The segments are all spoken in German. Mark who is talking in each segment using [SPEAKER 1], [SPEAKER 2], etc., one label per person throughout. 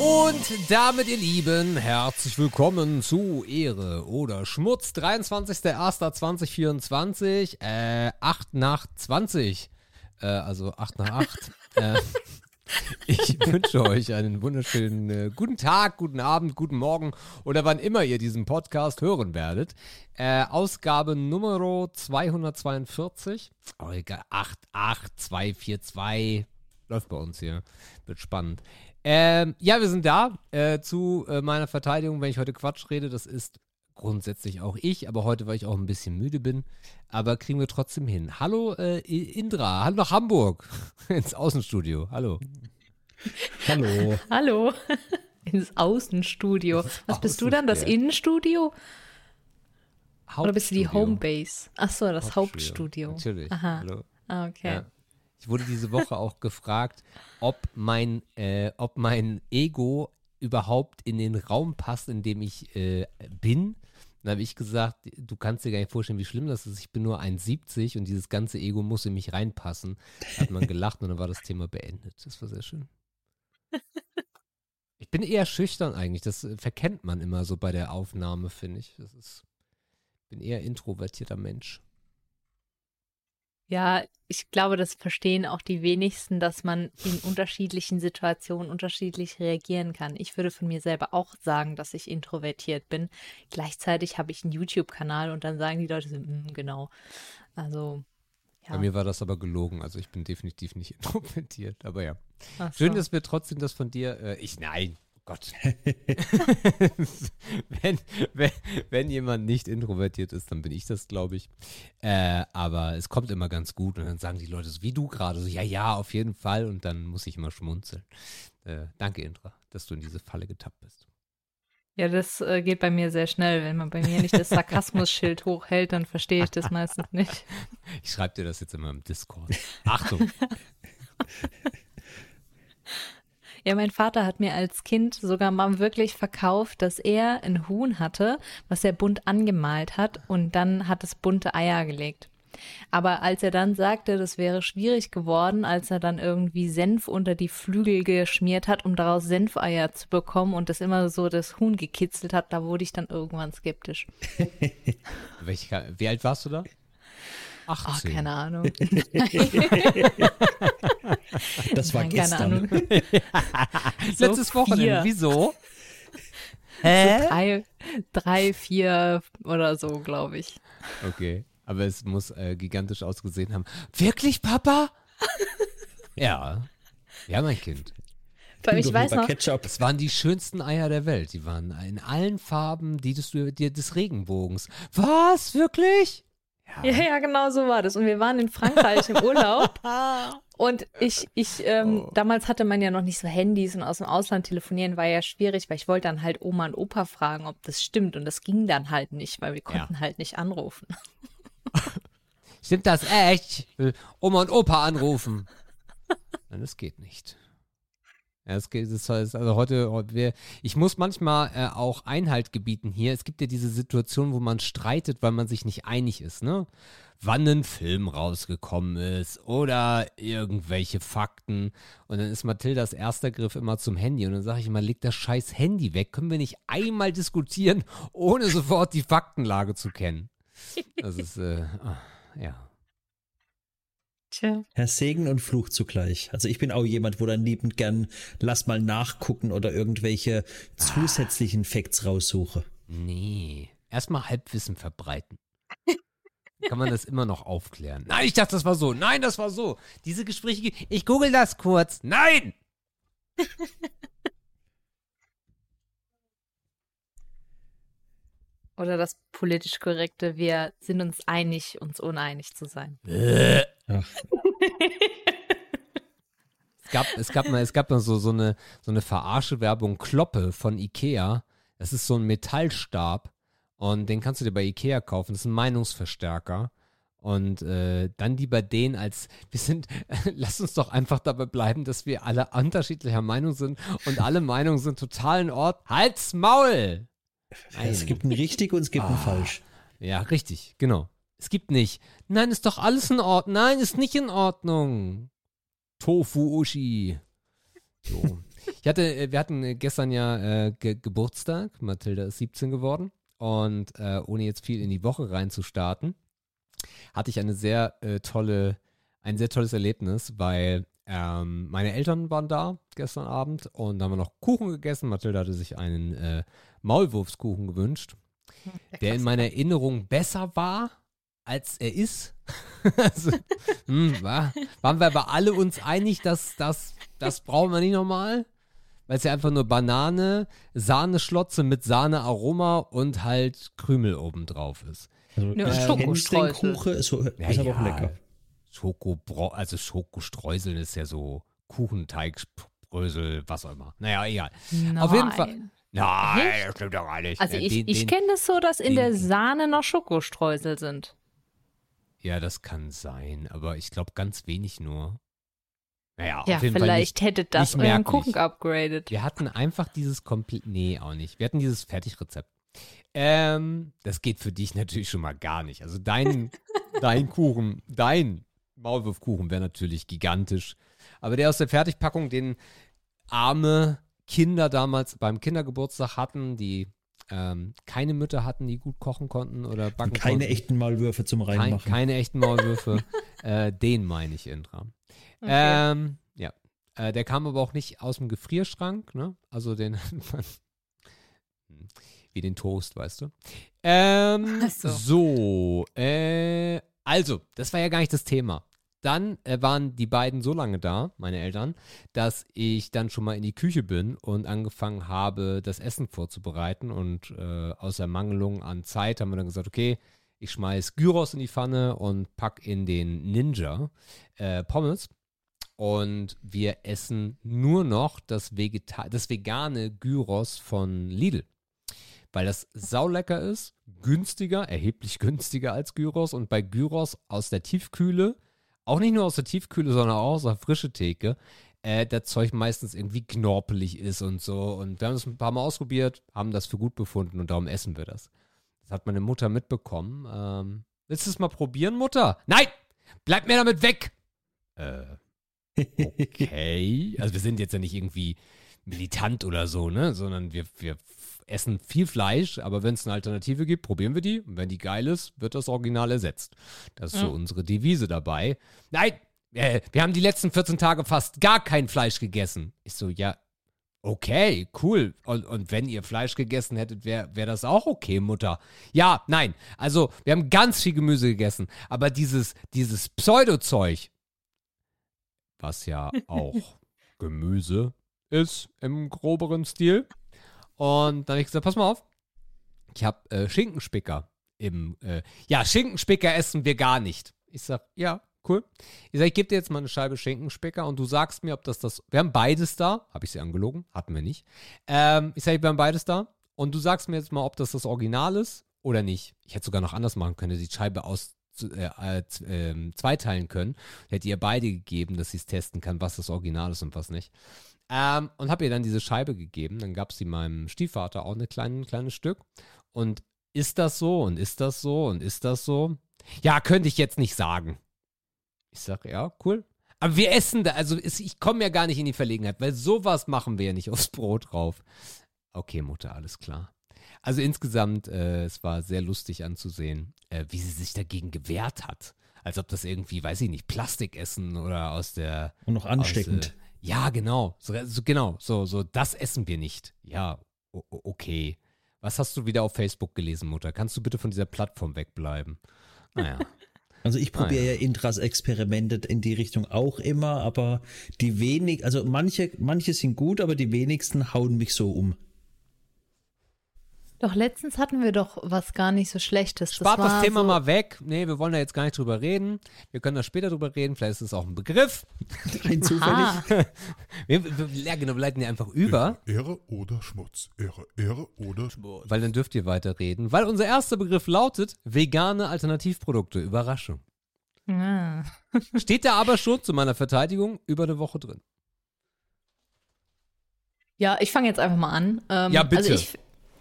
[SPEAKER 1] Und damit, ihr Lieben, herzlich willkommen zu Ehre oder Schmutz, 23.01.2024, äh, 8 nach 20, äh, also 8 nach 8. äh, ich wünsche euch einen wunderschönen äh, guten Tag, guten Abend, guten Morgen oder wann immer ihr diesen Podcast hören werdet. Äh, Ausgabe Nummer 242, oh egal, 88242, läuft bei uns hier, wird spannend. Ähm, ja, wir sind da. Äh, zu äh, meiner Verteidigung, wenn ich heute Quatsch rede, das ist grundsätzlich auch ich, aber heute, weil ich auch ein bisschen müde bin. Aber kriegen wir trotzdem hin. Hallo äh, Indra, hallo nach Hamburg, ins Außenstudio. Hallo.
[SPEAKER 2] Hallo.
[SPEAKER 3] Hallo. Ins Außenstudio. Was bist du dann? Das
[SPEAKER 1] Außenstudio.
[SPEAKER 3] Innenstudio? Oder bist du die
[SPEAKER 1] Hauptstudio.
[SPEAKER 3] Homebase? Ach so, das Hauptstudio.
[SPEAKER 1] Natürlich.
[SPEAKER 3] Aha.
[SPEAKER 1] Hallo.
[SPEAKER 3] Ah, okay.
[SPEAKER 1] Ja. Ich wurde diese Woche auch gefragt, ob mein, äh, ob mein Ego überhaupt in den Raum passt, in dem ich äh, bin. Dann habe ich gesagt, du kannst dir gar nicht vorstellen, wie schlimm das ist. Ich bin nur 1,70 und dieses ganze Ego muss in mich reinpassen. Da hat man gelacht und dann war das Thema beendet. Das war sehr schön. Ich bin eher schüchtern eigentlich. Das äh, verkennt man immer so bei der Aufnahme, finde ich. Das ist, ich bin eher introvertierter Mensch.
[SPEAKER 3] Ja, ich glaube, das verstehen auch die wenigsten, dass man in unterschiedlichen Situationen unterschiedlich reagieren kann. Ich würde von mir selber auch sagen, dass ich introvertiert bin. Gleichzeitig habe ich einen YouTube-Kanal und dann sagen die Leute so, "Mm, genau. Also, ja.
[SPEAKER 1] Bei mir war das aber gelogen, also ich bin definitiv nicht introvertiert, aber ja.
[SPEAKER 3] Ach
[SPEAKER 1] Schön,
[SPEAKER 3] so.
[SPEAKER 1] dass wir trotzdem das von dir, äh, ich, nein, Gott. wenn, wenn, wenn jemand nicht introvertiert ist, dann bin ich das, glaube ich. Äh, aber es kommt immer ganz gut und dann sagen die Leute so, wie du gerade, so, ja, ja, auf jeden Fall und dann muss ich immer schmunzeln. Äh, danke, Indra, dass du in diese Falle getappt bist.
[SPEAKER 3] Ja, das äh, geht bei mir sehr schnell. Wenn man bei mir nicht das Sarkasmus-Schild hochhält, dann verstehe ich das meistens nicht.
[SPEAKER 1] Ich schreibe dir das jetzt immer im Discord. Achtung.
[SPEAKER 3] Ja, mein Vater hat mir als Kind sogar mal wirklich verkauft, dass er ein Huhn hatte, was er bunt angemalt hat und dann hat es bunte Eier gelegt. Aber als er dann sagte, das wäre schwierig geworden, als er dann irgendwie Senf unter die Flügel geschmiert hat, um daraus Senfeier zu bekommen und das immer so das Huhn gekitzelt hat, da wurde ich dann irgendwann skeptisch.
[SPEAKER 1] Welche, wie alt warst du da?
[SPEAKER 3] Oh,
[SPEAKER 1] 18.
[SPEAKER 3] keine Ahnung.
[SPEAKER 2] Das war
[SPEAKER 3] Nein, keine
[SPEAKER 2] gestern.
[SPEAKER 3] Ahnung. So
[SPEAKER 1] Letztes Wochenende.
[SPEAKER 3] vier.
[SPEAKER 1] Wieso?
[SPEAKER 3] Drei, drei, vier oder so, glaube ich.
[SPEAKER 1] Okay. Aber es muss äh, gigantisch ausgesehen haben. Wirklich, Papa? ja. Ja, mein Kind.
[SPEAKER 3] Allem, ich weiß noch,
[SPEAKER 2] Ketchup.
[SPEAKER 1] Es waren die schönsten Eier der Welt. Die waren in allen Farben die des, die, des Regenbogens. Was? Wirklich?
[SPEAKER 3] Ja, ja, genau so war das. Und wir waren in Frankreich im Urlaub. Und ich, ich, ähm,
[SPEAKER 1] Oh.
[SPEAKER 3] damals hatte man ja noch nicht so Handys und aus dem Ausland telefonieren war ja schwierig, weil ich wollte dann halt Oma und Opa fragen, ob das stimmt. Und das ging dann halt nicht, weil wir
[SPEAKER 1] Ja.
[SPEAKER 3] konnten halt nicht anrufen.
[SPEAKER 1] Stimmt das echt? Oma und Opa anrufen. Nein, das geht nicht. Ja, es heißt, also heute, ich muss manchmal äh, auch Einhalt gebieten hier. Es gibt ja diese Situation, wo man streitet, weil man sich nicht einig ist, ne? Wann ein Film rausgekommen ist oder irgendwelche Fakten. Und dann ist Mathildas erster Griff immer zum Handy. Und dann sage ich immer, leg das scheiß Handy weg. Können wir nicht einmal diskutieren, ohne sofort die Faktenlage zu kennen? Das ist, äh, ah, ja.
[SPEAKER 3] Tja.
[SPEAKER 2] Herr Segen und Fluch zugleich. Also ich bin auch jemand, wo dann liebend gern lass mal nachgucken oder irgendwelche zusätzlichen Facts raussuche.
[SPEAKER 1] Nee. Erstmal Halbwissen verbreiten. Kann man das immer noch aufklären? Nein, ich dachte, das war so. Nein, das war so. Diese Gespräche, ge- ich google das kurz. Nein!
[SPEAKER 3] Oder das politisch korrekte, wir sind uns einig, uns uneinig zu sein.
[SPEAKER 1] Äh. Es gab, es gab mal, es gab mal so, so eine, so eine Verarsche-Werbung Kloppe von Ikea. Das ist so ein Metallstab und den kannst du dir bei Ikea kaufen. Das ist ein Meinungsverstärker. Und äh, dann lieber den als, wir sind, lass uns doch einfach dabei bleiben, dass wir alle unterschiedlicher Meinung sind und alle Meinungen sind total in Ordnung. Halt's Maul!
[SPEAKER 2] es
[SPEAKER 1] Nein.
[SPEAKER 2] gibt ein richtig und es gibt ein
[SPEAKER 1] Ah.
[SPEAKER 2] falsch.
[SPEAKER 1] Ja, richtig, genau. Es gibt nicht. Nein, ist doch alles in Ordnung. Nein, ist nicht in Ordnung. Tofu Uschi. So. Ich hatte, äh, wir hatten äh, gestern ja äh, Ge Geburtstag. Mathilda ist 17 geworden. Und äh, ohne jetzt viel in die Woche reinzustarten, hatte ich eine sehr äh, tolle, ein sehr tolles Erlebnis, weil ähm, meine Eltern waren da gestern Abend und da haben wir noch Kuchen gegessen. Mathilda hatte sich einen äh, Maulwurfskuchen gewünscht, der in meiner Erinnerung besser war, als er ist. also, hm, war, waren wir aber alle uns einig, dass das, das brauchen wir nicht nochmal? Weil es ja einfach nur Banane, Sahneschlotze mit Sahnearoma und halt Krümel obendrauf ist.
[SPEAKER 2] Also,
[SPEAKER 3] Ja,
[SPEAKER 2] ich
[SPEAKER 3] Schokostreusel.
[SPEAKER 2] ist, so- ist aber auch lecker.
[SPEAKER 1] Schokobro also Schokostreuseln ist ja so Kuchenteig, Brösel, was auch immer. Naja, egal. Auf jeden Fall.
[SPEAKER 3] Nein.
[SPEAKER 1] Nein, das stimmt doch gar nicht.
[SPEAKER 3] Also
[SPEAKER 1] Äh,
[SPEAKER 3] ich,
[SPEAKER 1] den-
[SPEAKER 3] ich kenne das so, dass in
[SPEAKER 1] den-
[SPEAKER 3] der Sahne noch Schokostreusel sind.
[SPEAKER 1] Ja, das kann sein, aber ich glaube ganz wenig nur. Naja,
[SPEAKER 3] Ja,
[SPEAKER 1] auf jeden
[SPEAKER 3] vielleicht hätte das
[SPEAKER 1] nicht
[SPEAKER 3] euren. Kuchen upgraded.
[SPEAKER 1] Fall nicht. Wir hatten einfach dieses komplett. Nee, auch nicht. Wir hatten dieses Fertigrezept. Ähm, das geht für dich natürlich schon mal gar nicht. Also dein, dein Kuchen, dein Maulwurfkuchen wäre natürlich gigantisch. Aber der aus der Fertigpackung, den arme Kinder damals beim Kindergeburtstag hatten, die ähm, keine Mütter hatten, die gut kochen konnten oder backen
[SPEAKER 2] Keine
[SPEAKER 1] konnten.
[SPEAKER 2] echten Maulwürfe zum
[SPEAKER 1] Kein,
[SPEAKER 2] Reinmachen.
[SPEAKER 1] keine echten Maulwürfe. äh, den meine ich, Indra.
[SPEAKER 3] Okay.
[SPEAKER 1] Ähm, ja. Äh, der kam aber auch nicht aus dem Gefrierschrank, ne? Also den Wie den Toast, weißt du. Ähm,
[SPEAKER 3] so.
[SPEAKER 1] so, äh, also, das war ja gar nicht das Thema. Dann äh, waren die beiden so lange da, meine Eltern, dass ich dann schon mal in die Küche bin und angefangen habe, das Essen vorzubereiten. Und äh, aus Ermangelung an Zeit haben wir dann gesagt, okay, ich schmeiß Gyros in die Pfanne und pack in den Ninja äh, Pommes. Und wir essen nur noch das, Vegeta das vegane Gyros von Lidl. Weil das saulecker ist, günstiger, erheblich günstiger als Gyros. Und bei Gyros aus der Tiefkühle, auch nicht nur aus der Tiefkühle, sondern auch aus der frischen Theke, äh, das Zeug meistens irgendwie knorpelig ist und so. Und wir haben das ein paar Mal ausprobiert, haben das für gut befunden und darum essen wir das. Das hat meine Mutter mitbekommen. Ähm, willst du es mal probieren, Mutter? Nein! Bleib mir damit weg! Äh, okay. Also wir sind jetzt ja nicht irgendwie militant oder so, ne? Sondern wir, wir essen viel Fleisch, aber wenn es eine Alternative gibt, probieren wir die. Und wenn die geil ist, wird das Original ersetzt. Das ist so
[SPEAKER 3] Ja.
[SPEAKER 1] unsere Devise dabei. Nein! Äh, wir haben die letzten 14 Tage fast gar kein Fleisch gegessen. Ich so, ja, Okay, cool. Und, und wenn ihr Fleisch gegessen hättet, wäre wär das auch okay, Mutter. Ja, nein. Also, wir haben ganz viel Gemüse gegessen. Aber dieses, dieses Pseudo-Zeug, was ja auch Gemüse ist im groberen Stil. Und dann habe ich gesagt, pass mal auf. Ich habe äh, Schinkenspicker im, äh, ja, Schinkenspicker essen wir gar nicht. Ich sag, ja, cool. Ich sag, ich gebe dir jetzt mal eine Scheibe Schinkenspicker und du sagst mir, ob das das, wir haben beides da. Habe ich sie angelogen? Hatten wir nicht. Ähm, ich sag, wir haben beides da. Und du sagst mir jetzt mal, ob das das Original ist oder nicht. Ich hätte sogar noch anders machen können, die Scheibe aus äh, äh, zweiteilen können. Hätte ihr beide gegeben, dass sie es testen kann, was das Original ist und was nicht. Ähm, und habe ihr dann diese Scheibe gegeben. Dann gab sie meinem Stiefvater auch ein kleine, kleines Stück. Und ist das so und ist das so und ist das so? Ja, könnte ich jetzt nicht sagen. Ich sag, ja, cool. Aber wir essen da, also ist, ich komme ja gar nicht in die Verlegenheit, weil sowas machen wir ja nicht aufs Brot drauf. Okay, Mutter, alles klar. Also insgesamt, äh, es war sehr lustig anzusehen, äh, wie sie sich dagegen gewehrt hat. Als ob das irgendwie, weiß ich nicht, Plastikessen oder aus der
[SPEAKER 2] Und noch ansteckend.
[SPEAKER 1] aus, äh, ja, genau. So, so, genau. So, so, das essen wir nicht. Ja, okay. Was hast du wieder auf Facebook gelesen, Mutter? Kannst du bitte von dieser Plattform wegbleiben? Naja.
[SPEAKER 2] Also ich probiere
[SPEAKER 1] ja.
[SPEAKER 2] ja. Intras Experimente in die Richtung auch immer, aber die wenig, also manche, manche sind gut, aber die wenigsten hauen mich so um.
[SPEAKER 3] Doch letztens hatten wir doch was gar nicht so Schlechtes.
[SPEAKER 1] Spart das,
[SPEAKER 3] war
[SPEAKER 1] Thema
[SPEAKER 3] so,
[SPEAKER 1] mal weg. Nee, wir wollen da jetzt gar nicht drüber reden. Wir können da später drüber reden. Vielleicht ist es auch ein Begriff.
[SPEAKER 2] Rein zufällig.
[SPEAKER 1] Wir, wir, ja, genau, wir leiten ja einfach über,
[SPEAKER 4] Ehre oder Schmutz. Ehre, Ehre oder Schmutz.
[SPEAKER 1] weil dann dürft ihr weiterreden. Weil unser erster Begriff lautet vegane Alternativprodukte. Überraschung.
[SPEAKER 3] ah.
[SPEAKER 1] Steht da aber schon zu meiner Verteidigung über eine Woche drin.
[SPEAKER 3] Ja, ich fange jetzt einfach mal an. Ähm,
[SPEAKER 1] Ja, bitte.
[SPEAKER 3] Also ich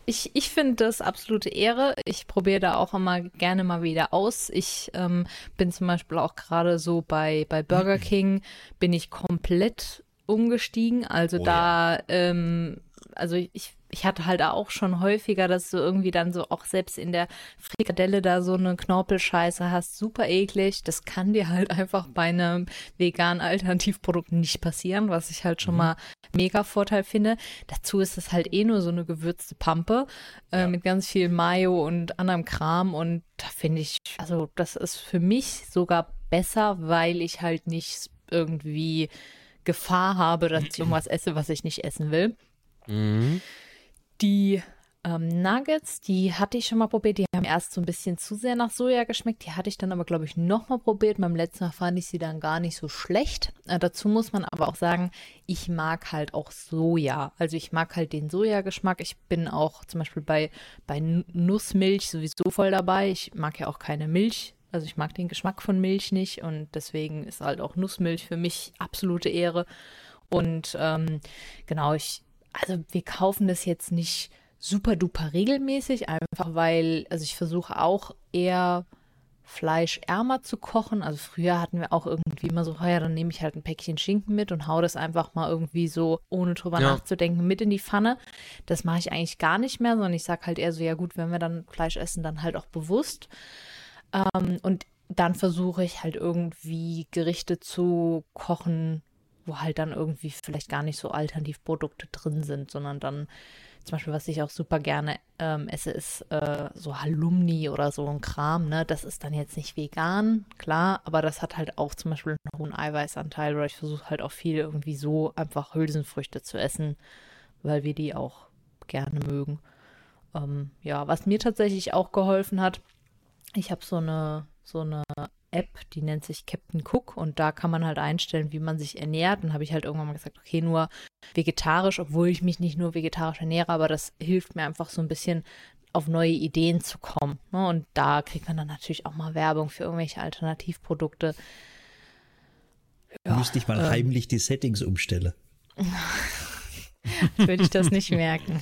[SPEAKER 3] ich, ich finde das absolute Ehre. Ich probiere da auch immer gerne mal wieder aus. Ich ähm, bin zum Beispiel auch gerade so bei, bei Burger King, bin ich komplett umgestiegen. Also
[SPEAKER 1] Oh
[SPEAKER 3] da, ähm, also ich, ich hatte halt auch schon häufiger, dass du irgendwie dann so auch selbst in der Frikadelle da so eine Knorpelscheiße hast. Super eklig. Das kann dir halt einfach bei einem veganen Alternativprodukt nicht passieren, was ich halt schon mal mega Vorteil finde. Dazu ist es halt eh nur so eine gewürzte Pampe äh, mit ganz viel Mayo und anderem Kram und da finde ich, also das ist für mich sogar besser, weil ich halt nicht irgendwie Gefahr habe, dass ich irgendwas esse, was ich nicht essen will.
[SPEAKER 1] Mhm.
[SPEAKER 3] Die ähm, Nuggets, die hatte ich schon mal probiert. Die haben erst so ein bisschen zu sehr nach Soja geschmeckt. Die hatte ich dann aber, glaube ich, noch mal probiert. Beim letzten Mal fand ich sie dann gar nicht so schlecht. Äh, dazu muss man aber auch sagen, ich mag halt auch Soja. Also ich mag halt den Sojageschmack. Ich bin auch zum Beispiel bei, bei Nussmilch sowieso voll dabei. Ich mag ja auch keine Milch. Also ich mag den Geschmack von Milch nicht und deswegen ist halt auch Nussmilch für mich absolute Ehre. Und ähm, genau, ich, also wir kaufen das jetzt nicht super duper regelmäßig, einfach weil, also ich versuche auch eher fleischärmer zu kochen. Also früher hatten wir auch irgendwie immer so, ja, dann nehme ich halt ein Päckchen Schinken mit und hau das einfach mal irgendwie so, ohne drüber
[SPEAKER 1] Ja.
[SPEAKER 3] nachzudenken, mit in die Pfanne. Das mache ich eigentlich gar nicht mehr, sondern ich sage halt eher so, ja gut, wenn wir dann Fleisch essen, dann halt auch bewusst. Ähm, und dann versuche ich halt irgendwie Gerichte zu kochen, wo halt dann irgendwie vielleicht gar nicht so Alternativprodukte drin sind, sondern dann zum Beispiel, was ich auch super gerne ähm, esse, ist äh, so Halumni oder so ein Kram. Ne? Das ist dann jetzt nicht vegan, klar, aber das hat halt auch zum Beispiel einen hohen Eiweißanteil. Oder ich versuche halt auch viel irgendwie so einfach Hülsenfrüchte zu essen, weil wir die auch gerne mögen. Ähm, ja, was mir tatsächlich auch geholfen hat, ich habe so eine, so eine App, die nennt sich Captain Cook und da kann man halt einstellen, wie man sich ernährt. Dann habe ich halt irgendwann mal gesagt, okay, nur vegetarisch, obwohl ich mich nicht nur vegetarisch ernähre, aber das hilft mir einfach so ein bisschen auf neue Ideen zu kommen. Ne? Und da kriegt man dann natürlich auch mal Werbung für irgendwelche Alternativprodukte.
[SPEAKER 2] Müsste ich mal
[SPEAKER 3] ähm.
[SPEAKER 2] heimlich die Settings umstellen.
[SPEAKER 3] Würde ich das nicht merken.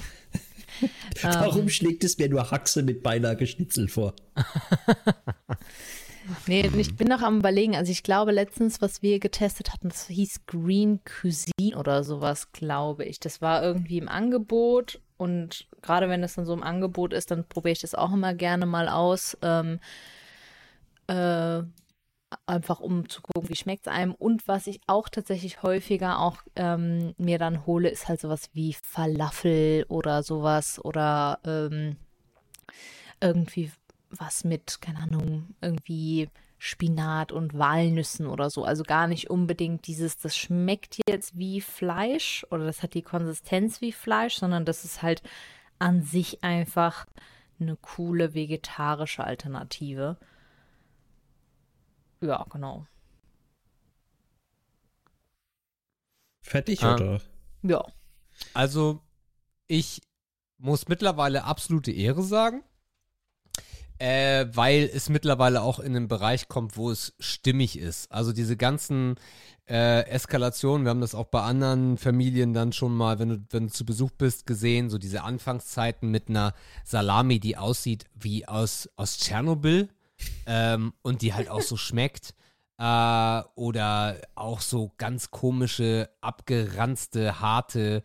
[SPEAKER 2] Warum schlägt es mir nur Haxe mit Beilage Schnitzel vor?
[SPEAKER 3] Nee, ich bin noch am überlegen. Also ich glaube letztens, was wir getestet hatten, das hieß Green Cuisine oder sowas, glaube ich. Das war irgendwie im Angebot und gerade wenn es dann so im Angebot ist, dann probiere ich das auch immer gerne mal aus. Ähm, äh, einfach um zu gucken, wie schmeckt es einem. Und was ich auch tatsächlich häufiger auch ähm, mir dann hole, ist halt sowas wie Falafel oder sowas oder ähm, irgendwie was mit, keine Ahnung, irgendwie Spinat und Walnüssen oder so. Also gar nicht unbedingt dieses, das schmeckt jetzt wie Fleisch oder das hat die Konsistenz wie Fleisch, sondern das ist halt an sich einfach eine coole vegetarische Alternative. Ja, genau.
[SPEAKER 2] Fertig
[SPEAKER 1] Ah.
[SPEAKER 2] oder?
[SPEAKER 3] Ja.
[SPEAKER 1] Also, ich muss mittlerweile absolute Ehre sagen, äh, weil es mittlerweile auch in einen Bereich kommt, wo es stimmig ist. Also diese ganzen äh, Eskalationen, wir haben das auch bei anderen Familien dann schon mal, wenn du, wenn du zu Besuch bist, gesehen, so diese Anfangszeiten mit einer Salami, die aussieht wie aus, aus Tschernobyl ähm, und die halt auch so schmeckt. Äh, oder auch so ganz komische, abgeranzte, harte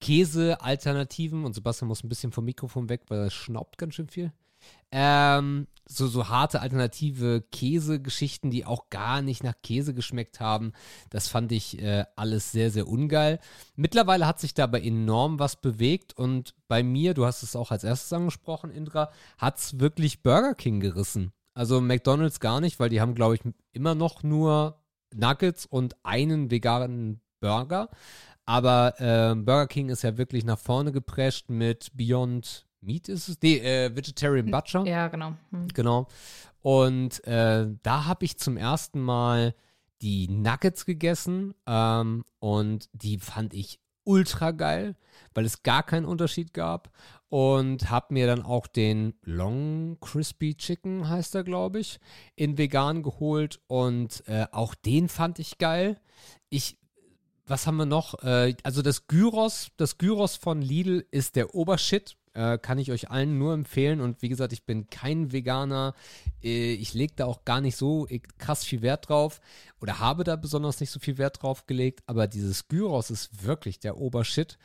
[SPEAKER 1] Käse-Alternativen. Und Sebastian muss ein bisschen vom Mikrofon weg, weil er schnaubt ganz schön viel. Ähm, so, so harte alternative Käsegeschichten, die auch gar nicht nach Käse geschmeckt haben. Das fand ich äh, alles sehr, sehr ungeil. Mittlerweile hat sich dabei enorm was bewegt und bei mir, du hast es auch als erstes angesprochen, Indra, hat es wirklich Burger King gerissen. Also McDonalds gar nicht, weil die haben, glaube ich, immer noch nur Nuggets und einen veganen Burger. Aber äh, Burger King ist ja wirklich nach vorne geprescht mit Beyond Meat ist es? Nee, äh, Vegetarian Butcher.
[SPEAKER 3] Ja, genau. Hm.
[SPEAKER 1] Genau. Und äh, da habe ich zum ersten Mal die Nuggets gegessen ähm, und die fand ich ultra geil, weil es gar keinen Unterschied gab. Und habe mir dann auch den Long Crispy Chicken, heißt er, glaube ich, in vegan geholt. Und äh, auch den fand ich geil. Ich, was haben wir noch? Äh, also das Gyros, das Gyros von Lidl ist der Obershit. Äh, kann ich euch allen nur empfehlen. Und wie gesagt, ich bin kein Veganer. Äh, ich lege da auch gar nicht so krass viel Wert drauf oder habe da besonders nicht so viel Wert drauf gelegt. Aber dieses Gyros ist wirklich der Obershit.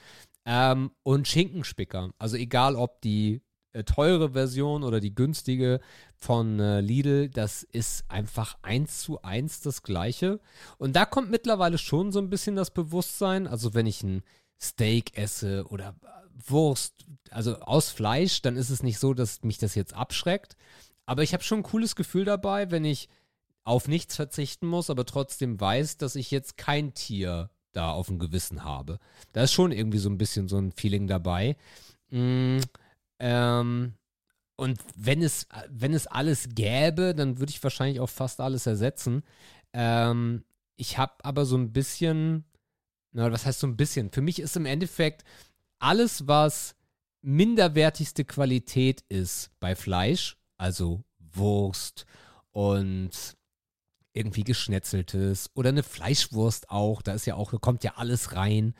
[SPEAKER 1] Ähm, und Schinkenspicker. Also egal, ob die äh, teure Version oder die günstige von äh, Lidl, das ist einfach eins zu eins das gleiche. Und da kommt mittlerweile schon so ein bisschen das Bewusstsein. Also wenn ich ein Steak esse oder Wurst, also aus Fleisch, dann ist es nicht so, dass mich das jetzt abschreckt. Aber ich habe schon ein cooles Gefühl dabei, wenn ich auf nichts verzichten muss, aber trotzdem weiß, dass ich jetzt kein Tier da auf dem Gewissen habe. Da ist schon irgendwie so ein bisschen so ein Feeling dabei. Mm, ähm, und wenn es, wenn es alles gäbe, dann würde ich wahrscheinlich auch fast alles ersetzen. Ähm, ich habe aber so ein bisschen, na, was heißt so ein bisschen? Für mich ist im Endeffekt alles, was minderwertigste Qualität ist bei Fleisch, also Wurst und irgendwie geschnetzeltes oder eine Fleischwurst auch, da ist ja auch, kommt ja alles rein.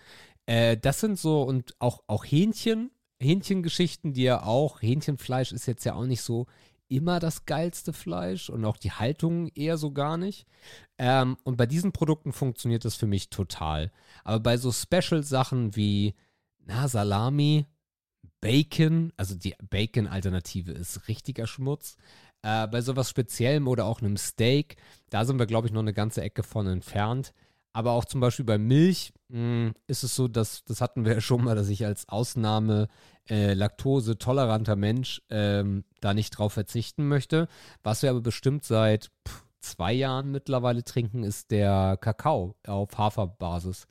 [SPEAKER 1] Äh, das sind so und auch, auch Hähnchen, Hähnchengeschichten, die ja auch, Hähnchenfleisch ist jetzt ja auch nicht so immer das geilste Fleisch und auch die Haltung eher so gar nicht. Ähm, und bei diesen Produkten funktioniert das für mich total. Aber bei so Special-Sachen wie na, Salami, Bacon, also die Bacon-Alternative ist richtiger Schmutz. Äh, bei sowas Speziellem oder auch einem Steak, da sind wir, glaube ich, noch eine ganze Ecke von entfernt. Aber auch zum Beispiel bei Milch mh, hm, ist es so, dass, das hatten wir ja schon mal, dass ich als Ausnahme äh, Laktose-toleranter Mensch ähm, da nicht drauf verzichten möchte. Was wir aber bestimmt seit pff, zwei Jahren mittlerweile trinken, ist der Kakao auf Haferbasis.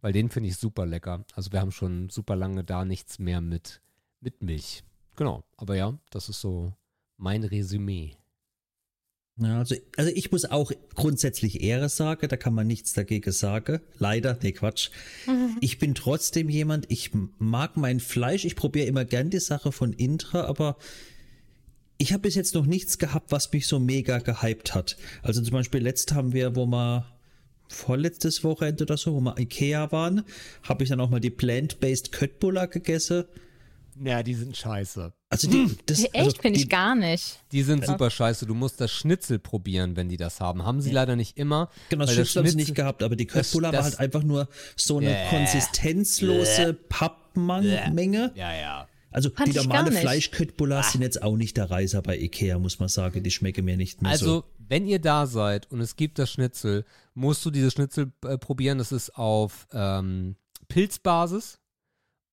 [SPEAKER 1] Weil den finde ich super lecker. Also wir haben schon super lange da nichts mehr mit, mit Milch. Genau. Aber ja, das ist so mein Resümee.
[SPEAKER 2] Ja, also, also ich muss auch grundsätzlich Ehre sagen, da kann man nichts dagegen sagen. Leider, nee, Quatsch. Ich bin trotzdem jemand, ich mag mein Fleisch, ich probiere immer gern die Sache von Intra, aber ich habe bis jetzt noch nichts gehabt, was mich so mega gehypt hat. Also zum Beispiel letzt haben wir, wo wir vorletztes Wochenende oder so, wo wir Ikea waren, habe ich dann auch mal die Plant-Based Köttbullar gegessen.
[SPEAKER 1] Ja, die sind scheiße.
[SPEAKER 2] Also die, das,
[SPEAKER 3] Echt,
[SPEAKER 2] also
[SPEAKER 3] finde ich gar nicht.
[SPEAKER 1] Die sind super scheiße. Du musst das Schnitzel probieren, wenn die das haben. Haben sie leider nicht immer.
[SPEAKER 2] Genau, das Schnitzel haben sie nicht gehabt, aber die Köttbullar war halt einfach nur so eine
[SPEAKER 1] Bäh.
[SPEAKER 2] konsistenzlose Pappmenge.
[SPEAKER 1] Ja, ja.
[SPEAKER 2] Also
[SPEAKER 3] Fand
[SPEAKER 2] die normale
[SPEAKER 3] gar nicht.
[SPEAKER 2] Fleischköttbullar sind jetzt auch nicht der Reiser bei Ikea, muss man sagen. Die schmecken mir nicht mehr
[SPEAKER 1] Also,
[SPEAKER 2] so.
[SPEAKER 1] wenn ihr da seid und es gibt das Schnitzel, musst du dieses Schnitzel äh, probieren. Das ist auf ähm, Pilzbasis.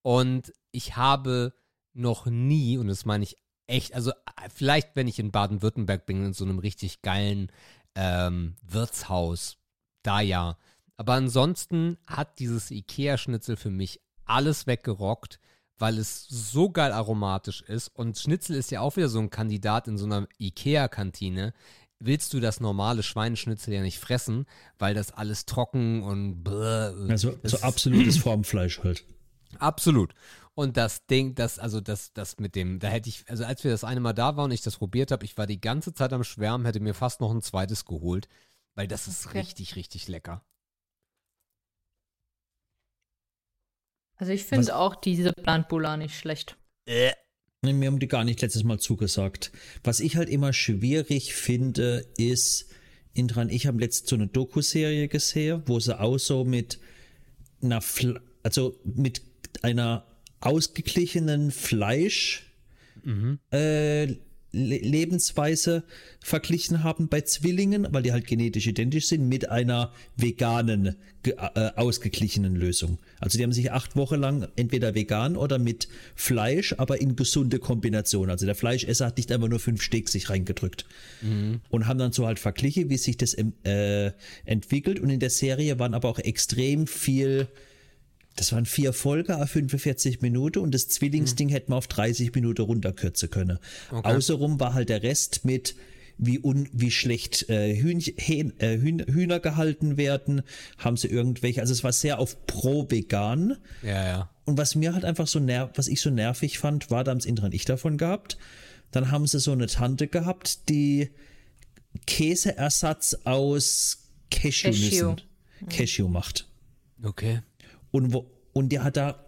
[SPEAKER 1] Und ich habe noch nie, und das meine ich echt, also äh, vielleicht, wenn ich in Baden-Württemberg bin, in so einem richtig geilen ähm, Wirtshaus, da ja. Aber ansonsten hat dieses Ikea-Schnitzel für mich alles weggerockt, weil es so geil aromatisch ist. Und Schnitzel ist ja auch wieder so ein Kandidat in so einer Ikea-Kantine. Willst du das normale Schweineschnitzel ja nicht fressen, weil das alles trocken und bläh,
[SPEAKER 2] Also so absolutes Formfleisch halt.
[SPEAKER 1] Absolut. Und das Ding, das, also das, das mit dem, da hätte ich, also als wir das eine Mal da waren und ich das probiert habe, ich war die ganze Zeit am Schwärmen, hätte mir fast noch ein zweites geholt, weil das ist
[SPEAKER 3] Okay.
[SPEAKER 1] richtig, richtig lecker.
[SPEAKER 3] Also ich finde auch diese Plantbula nicht schlecht.
[SPEAKER 2] Nee, Mir haben die gar nicht letztes Mal zugesagt. Was ich halt immer schwierig finde, ist, Intran, ich habe letztens so eine Doku-Serie gesehen, wo sie auch so mit einer, Fle also mit einer ausgeglichenen Fleisch äh, Le Lebensweise verglichen haben bei Zwillingen, weil die halt genetisch identisch sind, mit einer veganen, äh, ausgeglichenen Lösung. Also die haben sich acht Wochen lang entweder vegan oder mit Fleisch, aber in gesunde Kombination. Also der Fleischesser hat nicht einfach nur fünf Steak sich reingedrückt. Und haben dann so halt verglichen, wie sich das ähm, äh, entwickelt. Und in der Serie waren aber auch extrem viel das waren vier Folgen, auf 45 Minuten und das Zwillingsding hätten wir auf 30 Minuten runterkürzen können. Außenrum war halt der Rest mit wie, un, wie schlecht äh, Hühnch, Hähn, äh, Hühn, Hühner gehalten werden, haben sie irgendwelche, also es war sehr auf pro-vegan.
[SPEAKER 1] Ja, ja.
[SPEAKER 2] Und was mir halt einfach so nerv, was ich so nervig fand, war, da haben Intern ich davon gehabt. Dann haben sie so eine Tante gehabt, die Käseersatz aus Cashewnüssen,
[SPEAKER 3] Cashew.
[SPEAKER 2] Cashew macht.
[SPEAKER 1] Okay.
[SPEAKER 2] Und, wo, und der hat da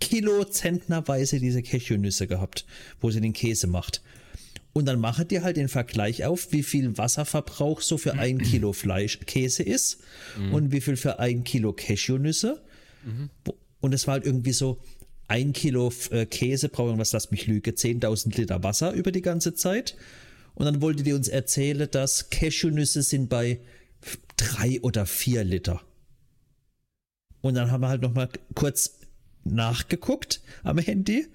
[SPEAKER 2] Kilo zentnerweise diese Cashewnüsse gehabt, wo sie den Käse macht. Und dann machet ihr halt den Vergleich auf, wie viel Wasserverbrauch so für ein Kilo Fleisch, Käse ist und wie viel für ein Kilo Cashewnüsse. Wo- Und es war halt irgendwie so, ein Kilo äh, Käse braucht irgendwas, lass mich lüge, 10.000 Liter Wasser über die ganze Zeit. Und dann wolltet ihr uns erzählen, dass Cashewnüsse sind bei drei oder vier Liter. Und dann haben wir halt nochmal kurz nachgeguckt am Handy.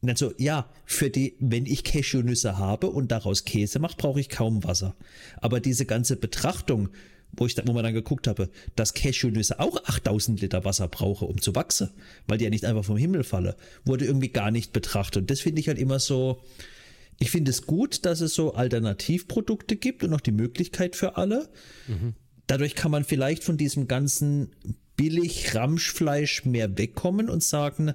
[SPEAKER 2] Und dann so, ja, für die, wenn ich Cashewnüsse habe und daraus Käse mache, brauche ich kaum Wasser. Aber diese ganze Betrachtung, wo ich da, wo man dann geguckt habe, dass Cashewnüsse auch 8000 Liter Wasser brauche, um zu wachsen, weil die ja nicht einfach vom Himmel falle, wurde irgendwie gar nicht betrachtet. Und das finde ich halt immer so, ich finde es gut, dass es so Alternativprodukte gibt und auch die Möglichkeit für alle. Dadurch kann man vielleicht von diesem ganzen billig Ramschfleisch mehr wegkommen und sagen,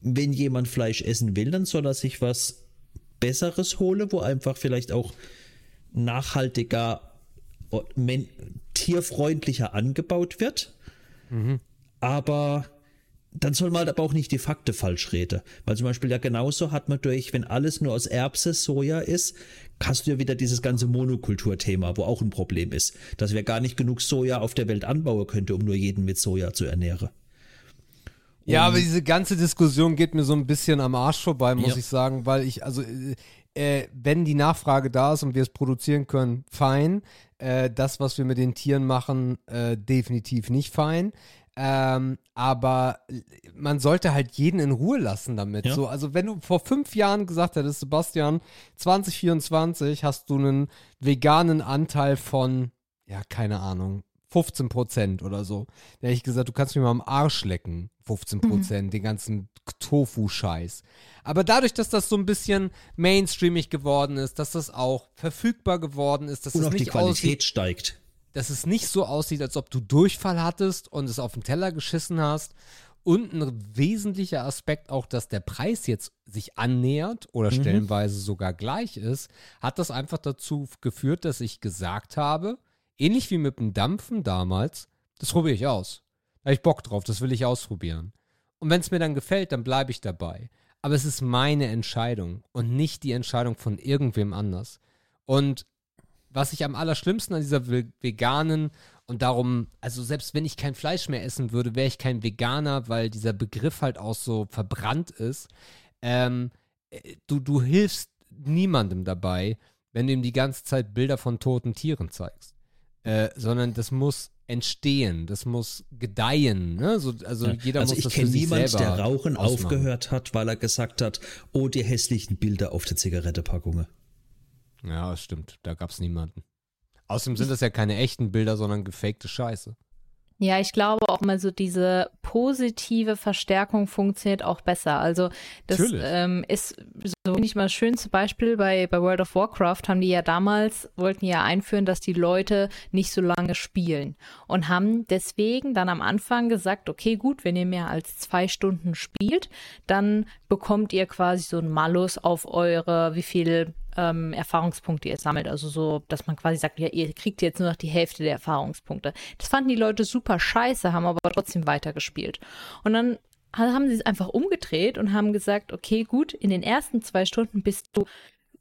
[SPEAKER 2] wenn jemand Fleisch essen will, dann soll er sich was Besseres holen, wo einfach vielleicht auch nachhaltiger, tierfreundlicher angebaut wird. Aber dann soll man halt aber auch nicht die Fakte falsch reden. Weil zum Beispiel ja genauso hat man durch, wenn alles nur aus Erbse, Soja ist, hast du ja wieder dieses ganze Monokulturthema, wo auch ein Problem ist. Dass wir gar nicht genug Soja auf der Welt anbauen könnte, um nur jeden mit Soja zu ernähren.
[SPEAKER 1] Ja, aber diese ganze Diskussion geht mir so ein bisschen am Arsch vorbei, muss
[SPEAKER 2] Ja.
[SPEAKER 1] ich sagen, weil ich, also, äh, äh, wenn die Nachfrage da ist und wir es produzieren können, fein. Äh, das, was wir mit den Tieren machen, äh, definitiv nicht fein. Ähm, aber man sollte halt jeden in Ruhe lassen damit.
[SPEAKER 2] Ja.
[SPEAKER 1] So, also wenn du vor fünf Jahren gesagt hättest, Sebastian, 2024 hast du einen veganen Anteil von, ja, keine Ahnung, 15 Prozent oder so. Da hätte ich gesagt, du kannst mich mal am Arsch lecken. 15 Prozent, den ganzen Tofu-Scheiß. Aber dadurch, dass das so ein bisschen mainstreamig geworden ist, dass das auch verfügbar geworden ist, dass
[SPEAKER 2] Und
[SPEAKER 1] es
[SPEAKER 2] auch die
[SPEAKER 1] nicht aussieht,
[SPEAKER 2] Qualität steigt.
[SPEAKER 1] Dass es nicht so aussieht, als ob du Durchfall hattest und es auf den Teller geschissen hast. Und ein wesentlicher Aspekt auch, dass der Preis jetzt sich annähert oder stellenweise sogar gleich ist, hat das einfach dazu geführt, dass ich gesagt habe, ähnlich wie mit dem Dampfen damals, das probiere ich aus. Da habe ich Bock drauf, das will ich ausprobieren. Und wenn es mir dann gefällt, dann bleibe ich dabei. Aber es ist meine Entscheidung und nicht die Entscheidung von irgendwem anders. Und was ich am allerschlimmsten an dieser ve- veganen und darum, also selbst wenn ich kein Fleisch mehr essen würde, wäre ich kein Veganer, weil dieser Begriff halt auch so verbrannt ist. Ähm, äh, du, du hilfst niemandem dabei, wenn du ihm die ganze Zeit Bilder von toten Tieren zeigst. Äh, sondern das muss entstehen, das muss gedeihen. Ne? So, also jeder
[SPEAKER 2] also
[SPEAKER 1] muss
[SPEAKER 2] ich
[SPEAKER 1] das
[SPEAKER 2] kenne
[SPEAKER 1] sich
[SPEAKER 2] niemand,
[SPEAKER 1] selber
[SPEAKER 2] der Rauchen
[SPEAKER 1] ausmachen.
[SPEAKER 2] aufgehört hat, weil er gesagt hat, oh, die hässlichen Bilder auf der Zigarettepackung.
[SPEAKER 1] Ja, das stimmt. Da gab es niemanden. Außerdem sind das ja keine echten Bilder, sondern gefakte Scheiße.
[SPEAKER 3] Ja, ich glaube auch mal so diese positive Verstärkung funktioniert auch besser. Also das ähm, ist so finde ich mal das schönste Beispiel bei, bei World of Warcraft haben die ja damals, wollten ja einführen, dass die Leute nicht so lange spielen und haben deswegen dann am Anfang gesagt, okay, gut, wenn ihr mehr als zwei Stunden spielt, dann bekommt ihr quasi so einen Malus auf eure, wie viel ähm, Erfahrungspunkte ihr sammelt. Also so, dass man quasi sagt, ja, ihr kriegt jetzt nur noch die Hälfte der Erfahrungspunkte. Das fanden die Leute super scheiße, haben aber trotzdem weitergespielt. Und dann haben sie es einfach umgedreht und haben gesagt, okay, gut, in den ersten zwei Stunden bist du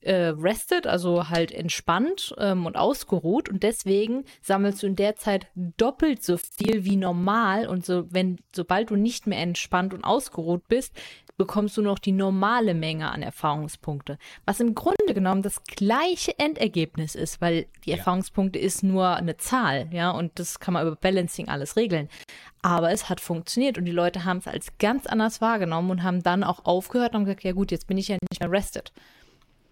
[SPEAKER 3] äh, rested, also halt entspannt ähm, und ausgeruht und deswegen sammelst du in der Zeit doppelt so viel wie normal und so, wenn, sobald du nicht mehr entspannt und ausgeruht bist, bekommst du noch die normale Menge an Erfahrungspunkte. Was im Grunde genommen das gleiche Endergebnis ist, weil die Erfahrungspunkte ist nur eine Zahl, ja, und das kann man über Balancing alles regeln. Aber es hat funktioniert und die Leute haben es als ganz anders wahrgenommen und haben dann auch aufgehört und haben gesagt, ja gut, jetzt bin ich ja nicht mehr rested.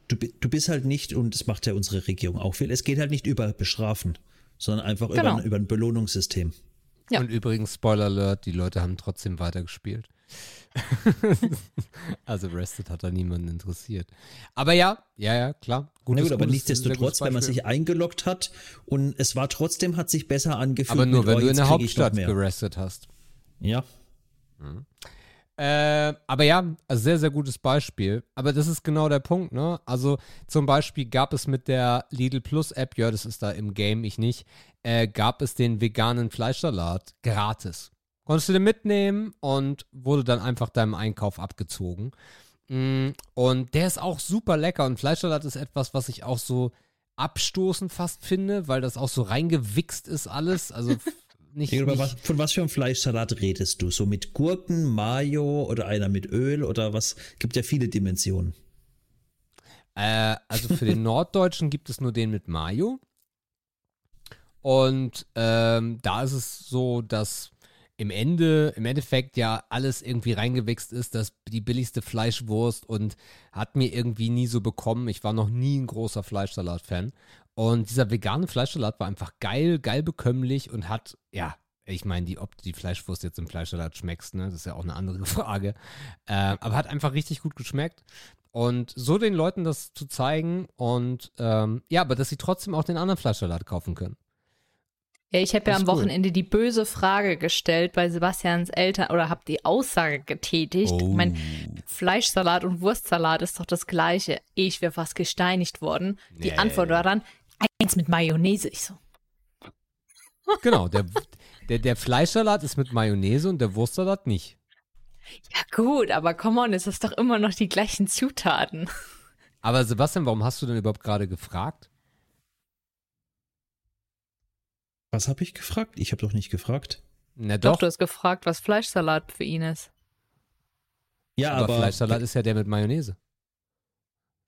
[SPEAKER 2] Du, du bist halt nicht, und das macht ja unsere Regierung auch viel, es geht halt nicht über Bestrafen, sondern einfach
[SPEAKER 3] Genau.
[SPEAKER 2] über, ein- über ein Belohnungssystem.
[SPEAKER 3] Ja.
[SPEAKER 1] Und übrigens, Spoiler Alert, die Leute haben trotzdem weitergespielt. also Rested hat da niemanden interessiert. Aber ja, ja, ja, klar.
[SPEAKER 2] Na
[SPEAKER 1] Gutes,
[SPEAKER 2] gut, aber
[SPEAKER 1] gutes,
[SPEAKER 2] nichtsdestotrotz, wenn man sich eingeloggt hat und es war trotzdem, hat sich besser angefühlt.
[SPEAKER 1] Aber nur,
[SPEAKER 2] mit,
[SPEAKER 1] wenn
[SPEAKER 2] oh,
[SPEAKER 1] du in der Hauptstadt gerestet hast.
[SPEAKER 2] Ja,
[SPEAKER 1] Äh, aber ja, also sehr, sehr gutes Beispiel. Aber das ist genau der Punkt, ne? Also zum Beispiel gab es mit der Lidl Plus App, ja, das ist da im Game, ich nicht, äh, gab es den veganen Fleischsalat gratis. Konntest du den mitnehmen und wurde dann einfach deinem Einkauf abgezogen. Mm, Und der ist auch super lecker und Fleischsalat ist etwas, was ich auch so abstoßend fast finde, weil das auch so reingewichst ist alles. Also nicht, nicht
[SPEAKER 2] was, von was für einem Fleischsalat redest du? So mit Gurken, Mayo oder einer mit Öl oder was? Gibt ja viele Dimensionen.
[SPEAKER 1] Äh, also für den Norddeutschen gibt es nur den mit Mayo. Und ähm, da ist es so, dass im Ende, im Endeffekt ja alles irgendwie reingewichst ist, das die billigste Fleischwurst und hat mir irgendwie nie so bekommen. Ich war noch nie ein großer Fleischsalat-Fan. Und dieser vegane Fleischsalat war einfach geil, geil bekömmlich und hat, ja, ich meine, die, ob du die Fleischwurst jetzt im Fleischsalat schmeckst, ne, das ist ja auch eine andere Frage. Äh, aber hat einfach richtig gut geschmeckt. Und so den Leuten das zu zeigen und ähm, ja, aber dass sie trotzdem auch den anderen Fleischsalat kaufen können.
[SPEAKER 3] Ja, ich habe ja am
[SPEAKER 1] ist cool.
[SPEAKER 3] Wochenende die böse Frage gestellt bei Sebastians Eltern oder habe die Aussage getätigt.
[SPEAKER 1] Oh.
[SPEAKER 3] Mein Fleischsalat und Wurstsalat ist doch das gleiche. Ich wäre fast gesteinigt worden. Die
[SPEAKER 1] Nee.
[SPEAKER 3] Antwort war dann, eins mit Mayonnaise. Ich so,
[SPEAKER 1] Genau, der, der, der Fleischsalat ist mit Mayonnaise und der Wurstsalat nicht.
[SPEAKER 3] ja gut, aber come on, es ist doch immer noch die gleichen Zutaten.
[SPEAKER 1] Aber Sebastian, warum hast du denn überhaupt gerade gefragt?
[SPEAKER 2] Was habe ich gefragt? Ich habe doch nicht gefragt.
[SPEAKER 1] Na
[SPEAKER 3] Doch,
[SPEAKER 1] doch,
[SPEAKER 3] du hast gefragt, was Fleischsalat für ihn ist.
[SPEAKER 2] Ja,
[SPEAKER 1] aber,
[SPEAKER 2] aber,
[SPEAKER 1] Fleischsalat ist ja der mit Mayonnaise.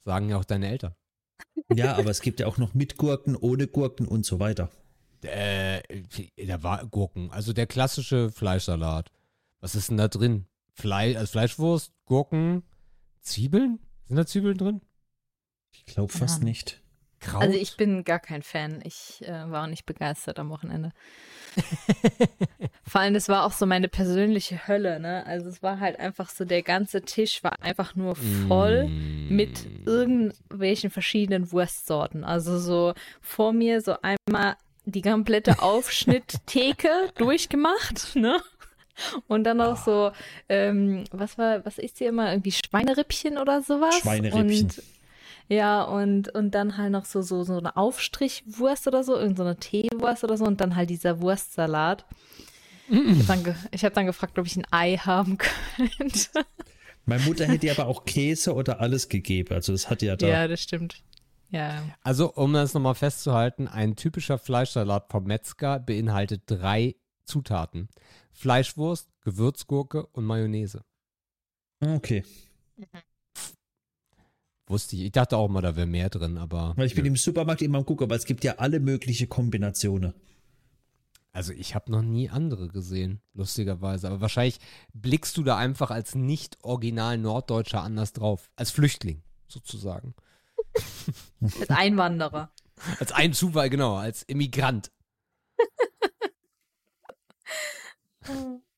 [SPEAKER 1] Sagen ja auch deine Eltern.
[SPEAKER 2] ja, aber es gibt ja auch noch mit Gurken, ohne Gurken und so weiter.
[SPEAKER 1] Äh, da war Gurken, also der klassische Fleischsalat. Was ist denn da drin? Fleisch, also Fleischwurst, Gurken, Zwiebeln? Sind da Zwiebeln drin?
[SPEAKER 2] Ich glaube fast
[SPEAKER 3] Ja.
[SPEAKER 2] nicht.
[SPEAKER 1] Kraut?
[SPEAKER 3] Also ich bin gar kein Fan. Ich äh, war nicht begeistert am Wochenende. Vor allem, das war auch so meine persönliche Hölle, ne? Also es war halt einfach so, der ganze Tisch war einfach nur voll
[SPEAKER 1] Mm.
[SPEAKER 3] mit irgendwelchen verschiedenen Wurstsorten. Also so vor mir so einmal die komplette Aufschnitttheke durchgemacht, ne? Und dann auch so, ähm, was war, was ist hier immer? Irgendwie Schweinerippchen oder sowas?
[SPEAKER 2] Schweinerippchen.
[SPEAKER 3] Und, ja, und, und dann halt noch so, so, so eine Aufstrichwurst oder so, irgendeine so eine Teewurst oder so und dann halt dieser Wurstsalat. Ich habe dann, ge ich hab dann gefragt, ob ich ein Ei haben könnte.
[SPEAKER 2] Meine Mutter hätte aber auch Käse oder alles gegeben. Also das hat ja da.
[SPEAKER 3] Ja, das stimmt. Ja.
[SPEAKER 1] Also, um das nochmal festzuhalten, ein typischer Fleischsalat vom Metzger beinhaltet drei Zutaten. Fleischwurst, Gewürzgurke und Mayonnaise.
[SPEAKER 2] Okay.
[SPEAKER 1] Wusste ich. Ich dachte auch mal, da wäre mehr drin, aber.
[SPEAKER 2] Weil ich bin im Supermarkt immer am gucken, aber es gibt ja alle möglichen Kombinationen.
[SPEAKER 1] Also ich habe noch nie andere gesehen, lustigerweise. Aber wahrscheinlich blickst du da einfach als nicht original Norddeutscher anders drauf. Als Flüchtling, sozusagen.
[SPEAKER 3] Als Einwanderer.
[SPEAKER 1] Als Einzuweih, genau, als Immigrant.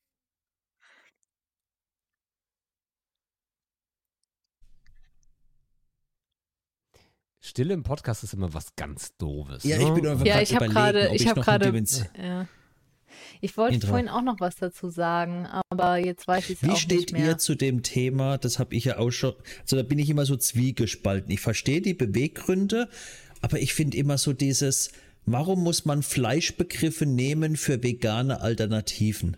[SPEAKER 1] Stille im Podcast ist immer was ganz Doofes.
[SPEAKER 2] Ja,
[SPEAKER 1] ne?
[SPEAKER 2] ich bin einfach
[SPEAKER 3] Ja, ich habe
[SPEAKER 2] überlegen,
[SPEAKER 3] gerade,
[SPEAKER 2] ob
[SPEAKER 3] ich habe gerade, ja. Ich wollte
[SPEAKER 2] Intro.
[SPEAKER 3] vorhin auch noch was dazu sagen, aber jetzt weiß ich es
[SPEAKER 2] Wie
[SPEAKER 3] auch
[SPEAKER 2] steht
[SPEAKER 3] nicht mehr.
[SPEAKER 2] ihr zu dem Thema? Das habe ich ja auch schon. Also da bin ich immer so zwiegespalten. Ich verstehe die Beweggründe, aber ich finde immer so dieses, warum muss man Fleischbegriffe nehmen für vegane Alternativen?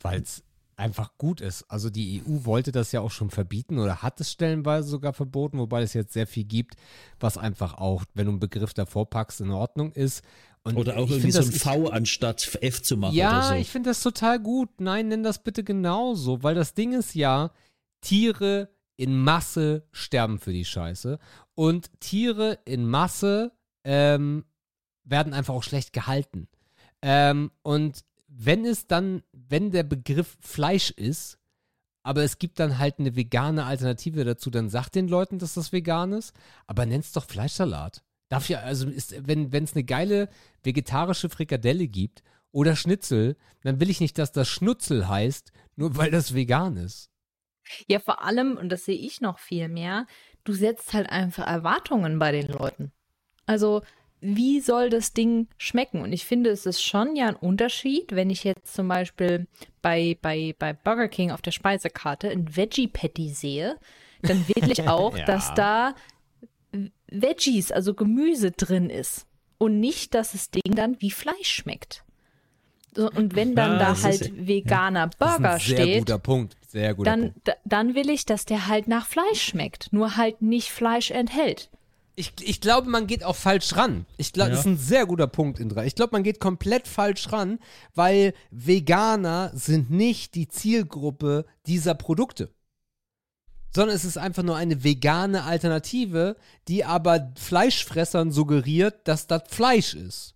[SPEAKER 1] Weil es einfach gut ist. Also die EU wollte das ja auch schon verbieten oder hat es stellenweise sogar verboten, wobei es jetzt sehr viel gibt, was einfach auch, wenn du einen Begriff davor packst, in Ordnung ist. Und
[SPEAKER 2] Oder auch irgendwie so ein V anstatt F zu machen
[SPEAKER 1] Ja,
[SPEAKER 2] oder so.
[SPEAKER 1] ich finde das total gut. Nein, nenn das bitte genauso, weil das Ding ist ja, Tiere in Masse sterben für die Scheiße und Tiere in Masse ähm, werden einfach auch schlecht gehalten. Ähm, und wenn es dann, wenn der Begriff Fleisch ist, aber es gibt dann halt eine vegane Alternative dazu, dann sagt den Leuten, dass das vegan ist, aber nenn's doch Fleischsalat. Darf ja, also ist, wenn es eine geile vegetarische Frikadelle gibt oder Schnitzel, dann will ich nicht, dass das Schnutzel heißt, nur weil das vegan ist.
[SPEAKER 3] Ja, vor allem, und das sehe ich noch viel mehr, du setzt halt einfach Erwartungen bei den Leuten. Also, wie soll das Ding schmecken? Und ich finde, es ist schon ja ein Unterschied, wenn ich jetzt zum Beispiel bei, bei, bei Burger King auf der Speisekarte ein Veggie Patty sehe, dann will ich auch,
[SPEAKER 1] Ja.
[SPEAKER 3] dass da Veggies, also Gemüse drin ist. Und nicht, dass das Ding dann wie Fleisch schmeckt. So, und wenn dann
[SPEAKER 2] Ja,
[SPEAKER 3] da
[SPEAKER 2] das ist
[SPEAKER 3] halt veganer
[SPEAKER 1] ein
[SPEAKER 3] Burger
[SPEAKER 1] sehr
[SPEAKER 3] steht,
[SPEAKER 1] guter Punkt. Sehr guter
[SPEAKER 3] dann,
[SPEAKER 1] Punkt.
[SPEAKER 3] da, dann will ich, dass der halt nach Fleisch schmeckt, nur halt nicht Fleisch enthält.
[SPEAKER 1] Ich, ich glaube, man geht auch falsch ran. Ich glaube,
[SPEAKER 2] Ja.
[SPEAKER 1] das ist ein sehr guter Punkt, Indra. Ich glaube, man geht komplett falsch ran, weil Veganer sind nicht die Zielgruppe dieser Produkte. Sondern es ist einfach nur eine vegane Alternative, die aber Fleischfressern suggeriert, dass das Fleisch ist.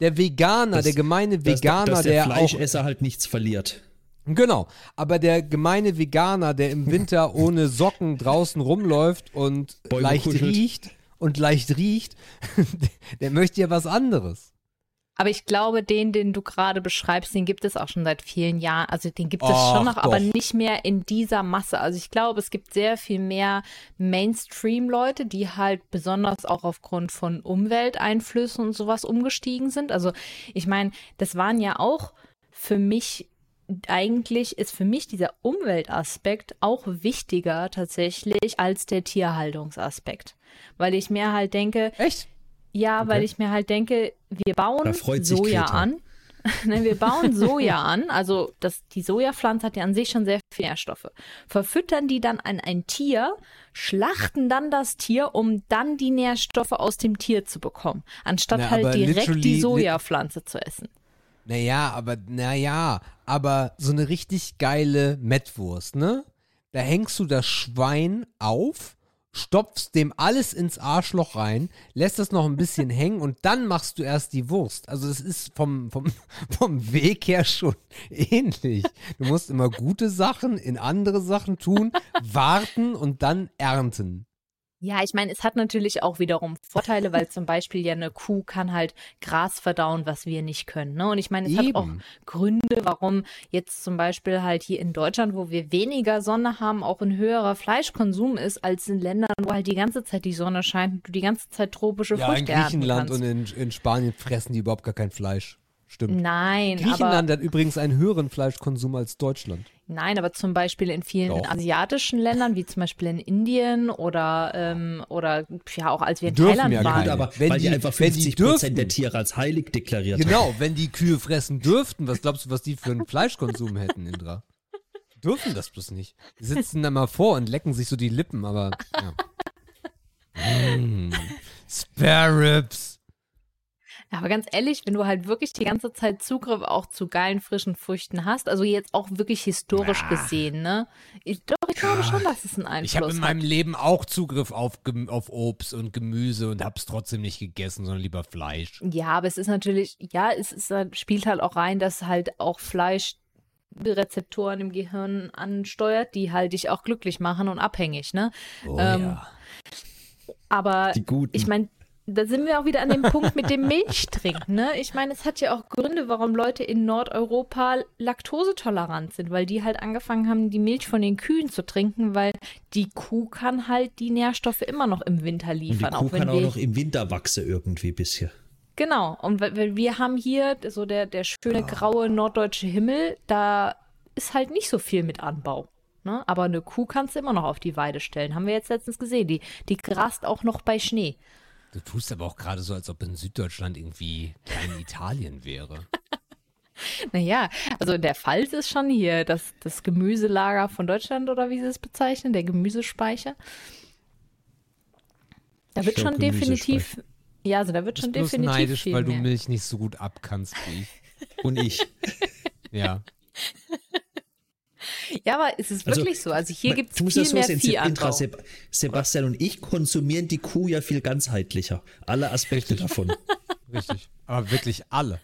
[SPEAKER 1] Der Veganer,
[SPEAKER 2] Dass-
[SPEAKER 1] der gemeine
[SPEAKER 2] Dass,
[SPEAKER 1] Veganer,
[SPEAKER 2] dass der,
[SPEAKER 1] der auch
[SPEAKER 2] Fleischesser halt nichts verliert.
[SPEAKER 1] Genau, aber der gemeine Veganer, der im Winter ohne Socken draußen rumläuft und
[SPEAKER 2] Bäume
[SPEAKER 1] leicht
[SPEAKER 2] kuschelt.
[SPEAKER 1] riecht und leicht riecht, der möchte ja was anderes.
[SPEAKER 3] Aber ich glaube, den, den du gerade beschreibst, den gibt es auch schon seit vielen Jahren. Also den gibt es
[SPEAKER 1] Ach,
[SPEAKER 3] schon noch, aber
[SPEAKER 1] doch.
[SPEAKER 3] nicht mehr in dieser Masse. Also ich glaube, es gibt sehr viel mehr Mainstream-Leute, die halt besonders auch aufgrund von Umwelteinflüssen und sowas umgestiegen sind. Also ich meine, das waren ja auch für mich eigentlich ist für mich dieser Umweltaspekt auch wichtiger tatsächlich als der Tierhaltungsaspekt. Weil ich mir halt denke,
[SPEAKER 1] Echt?
[SPEAKER 3] ja, weil ich mir halt denke, wir bauen Soja an. Nein, wir bauen Soja an. Also das, die Sojapflanze hat ja an sich schon sehr viele Nährstoffe. Verfüttern die dann an ein Tier, schlachten dann das Tier, um dann die Nährstoffe aus dem Tier zu bekommen, anstatt
[SPEAKER 1] Na,
[SPEAKER 3] halt direkt die Sojapflanze zu essen.
[SPEAKER 1] Naja, aber, naja, aber so eine richtig geile Mettwurst, ne? Da hängst du das Schwein auf, stopfst dem alles ins Arschloch rein, lässt das noch ein bisschen hängen und dann machst du erst die Wurst. Also es ist vom, vom, vom Weg her schon ähnlich. Du musst immer gute Sachen in andere Sachen tun, warten und dann ernten.
[SPEAKER 3] Ja, ich meine, es hat natürlich auch wiederum Vorteile, weil zum Beispiel ja eine Kuh kann halt Gras verdauen, was wir nicht können. Ne? Und ich meine, es hat auch
[SPEAKER 1] Eben.
[SPEAKER 3] Gründe, warum jetzt zum Beispiel halt hier in Deutschland, wo wir weniger Sonne haben, auch ein höherer Fleischkonsum ist, als in Ländern, wo halt die ganze Zeit die Sonne scheint und du die ganze Zeit tropische
[SPEAKER 1] Ja, in
[SPEAKER 3] Früchte ernten
[SPEAKER 1] Griechenland
[SPEAKER 3] kannst.
[SPEAKER 1] und in, in Spanien fressen die überhaupt gar kein Fleisch. Stimmt.
[SPEAKER 3] Nein,
[SPEAKER 1] Griechenland
[SPEAKER 3] aber,
[SPEAKER 1] hat übrigens einen höheren Fleischkonsum als Deutschland.
[SPEAKER 3] nein, aber zum Beispiel in vielen
[SPEAKER 1] Doch.
[SPEAKER 3] asiatischen Ländern, wie zum Beispiel in Indien oder, ähm, oder ja auch als wir in
[SPEAKER 1] Dürfen
[SPEAKER 3] Thailand
[SPEAKER 1] ja
[SPEAKER 3] waren.
[SPEAKER 2] Gut, aber
[SPEAKER 1] Wenn
[SPEAKER 2] weil die,
[SPEAKER 1] die-
[SPEAKER 2] einfach
[SPEAKER 1] wenn die
[SPEAKER 2] 50 Prozent
[SPEAKER 1] dürften.
[SPEAKER 2] der Tiere als heilig deklariert haben.
[SPEAKER 1] Genau, wenn die Kühe fressen dürften, was glaubst du, was die für einen Fleischkonsum hätten, Indra? Dürfen das bloß nicht. Die sitzen da mal vor und lecken sich so die Lippen, aber ja. Mm, Spare Ribs.
[SPEAKER 3] Aber ganz ehrlich, wenn du halt wirklich die ganze Zeit Zugriff auch zu geilen frischen Früchten hast, also jetzt auch wirklich historisch
[SPEAKER 1] Na.
[SPEAKER 3] gesehen, ne? Ich, doch, ich glaube schon, dass es einen Einfluss
[SPEAKER 1] Ich habe in
[SPEAKER 3] hat.
[SPEAKER 1] meinem Leben auch Zugriff auf, auf Obst und Gemüse und hab's trotzdem nicht gegessen, sondern lieber Fleisch.
[SPEAKER 3] Ja, aber es ist natürlich, ja, es ist, halt- spielt halt auch rein, dass halt auch Fleisch Rezeptoren im Gehirn ansteuert, die halt dich auch glücklich machen und abhängig, ne?
[SPEAKER 1] Oh
[SPEAKER 3] Ähm,
[SPEAKER 1] ja.
[SPEAKER 3] Aber
[SPEAKER 2] Die Guten.
[SPEAKER 3] ich meine, da sind wir auch wieder an dem Punkt mit dem Milchtrinken, ne? Ich meine, es hat ja auch Gründe, warum Leute in Nordeuropa laktosetolerant sind, weil die halt angefangen haben, die Milch von den Kühen zu trinken, weil die Kuh kann halt die Nährstoffe immer noch im Winter
[SPEAKER 2] Und die
[SPEAKER 3] liefern.
[SPEAKER 2] Kuh
[SPEAKER 3] auch wenn
[SPEAKER 2] kann auch noch im Winter wachsen irgendwie bisher.
[SPEAKER 3] Genau, und wir haben hier so der, der schöne graue norddeutsche Himmel, da ist halt nicht so viel mit Anbau. Ne? Aber eine Kuh kannst du immer noch auf die Weide stellen. Haben wir jetzt letztens gesehen. Die, die grast auch noch bei Schnee.
[SPEAKER 1] Du tust aber auch gerade so, als ob in Süddeutschland irgendwie klein Italien wäre.
[SPEAKER 3] Naja, also der Pfalz ist schon hier das, das Gemüselager von Deutschland oder wie sie es bezeichnen, der Gemüsespeicher. Da wird
[SPEAKER 2] Ich
[SPEAKER 3] schon definitiv, ja, also da wird
[SPEAKER 1] Du
[SPEAKER 3] schon
[SPEAKER 1] bist bloß
[SPEAKER 3] definitiv
[SPEAKER 1] neidisch, weil du
[SPEAKER 3] mehr.
[SPEAKER 1] Milch nicht so gut abkannst wie ich.
[SPEAKER 2] Und ich.
[SPEAKER 1] Ja.
[SPEAKER 3] Ja, aber es ist
[SPEAKER 2] Also,
[SPEAKER 3] wirklich so. Also hier gibt es
[SPEAKER 2] du musst
[SPEAKER 3] viel
[SPEAKER 2] das so
[SPEAKER 3] mehr
[SPEAKER 2] sehen, Intra,
[SPEAKER 3] Viehanbau.
[SPEAKER 2] Seb Sebastian und ich konsumieren die Kuh ja viel ganzheitlicher. Alle Aspekte davon.
[SPEAKER 1] Richtig. Aber wirklich alle.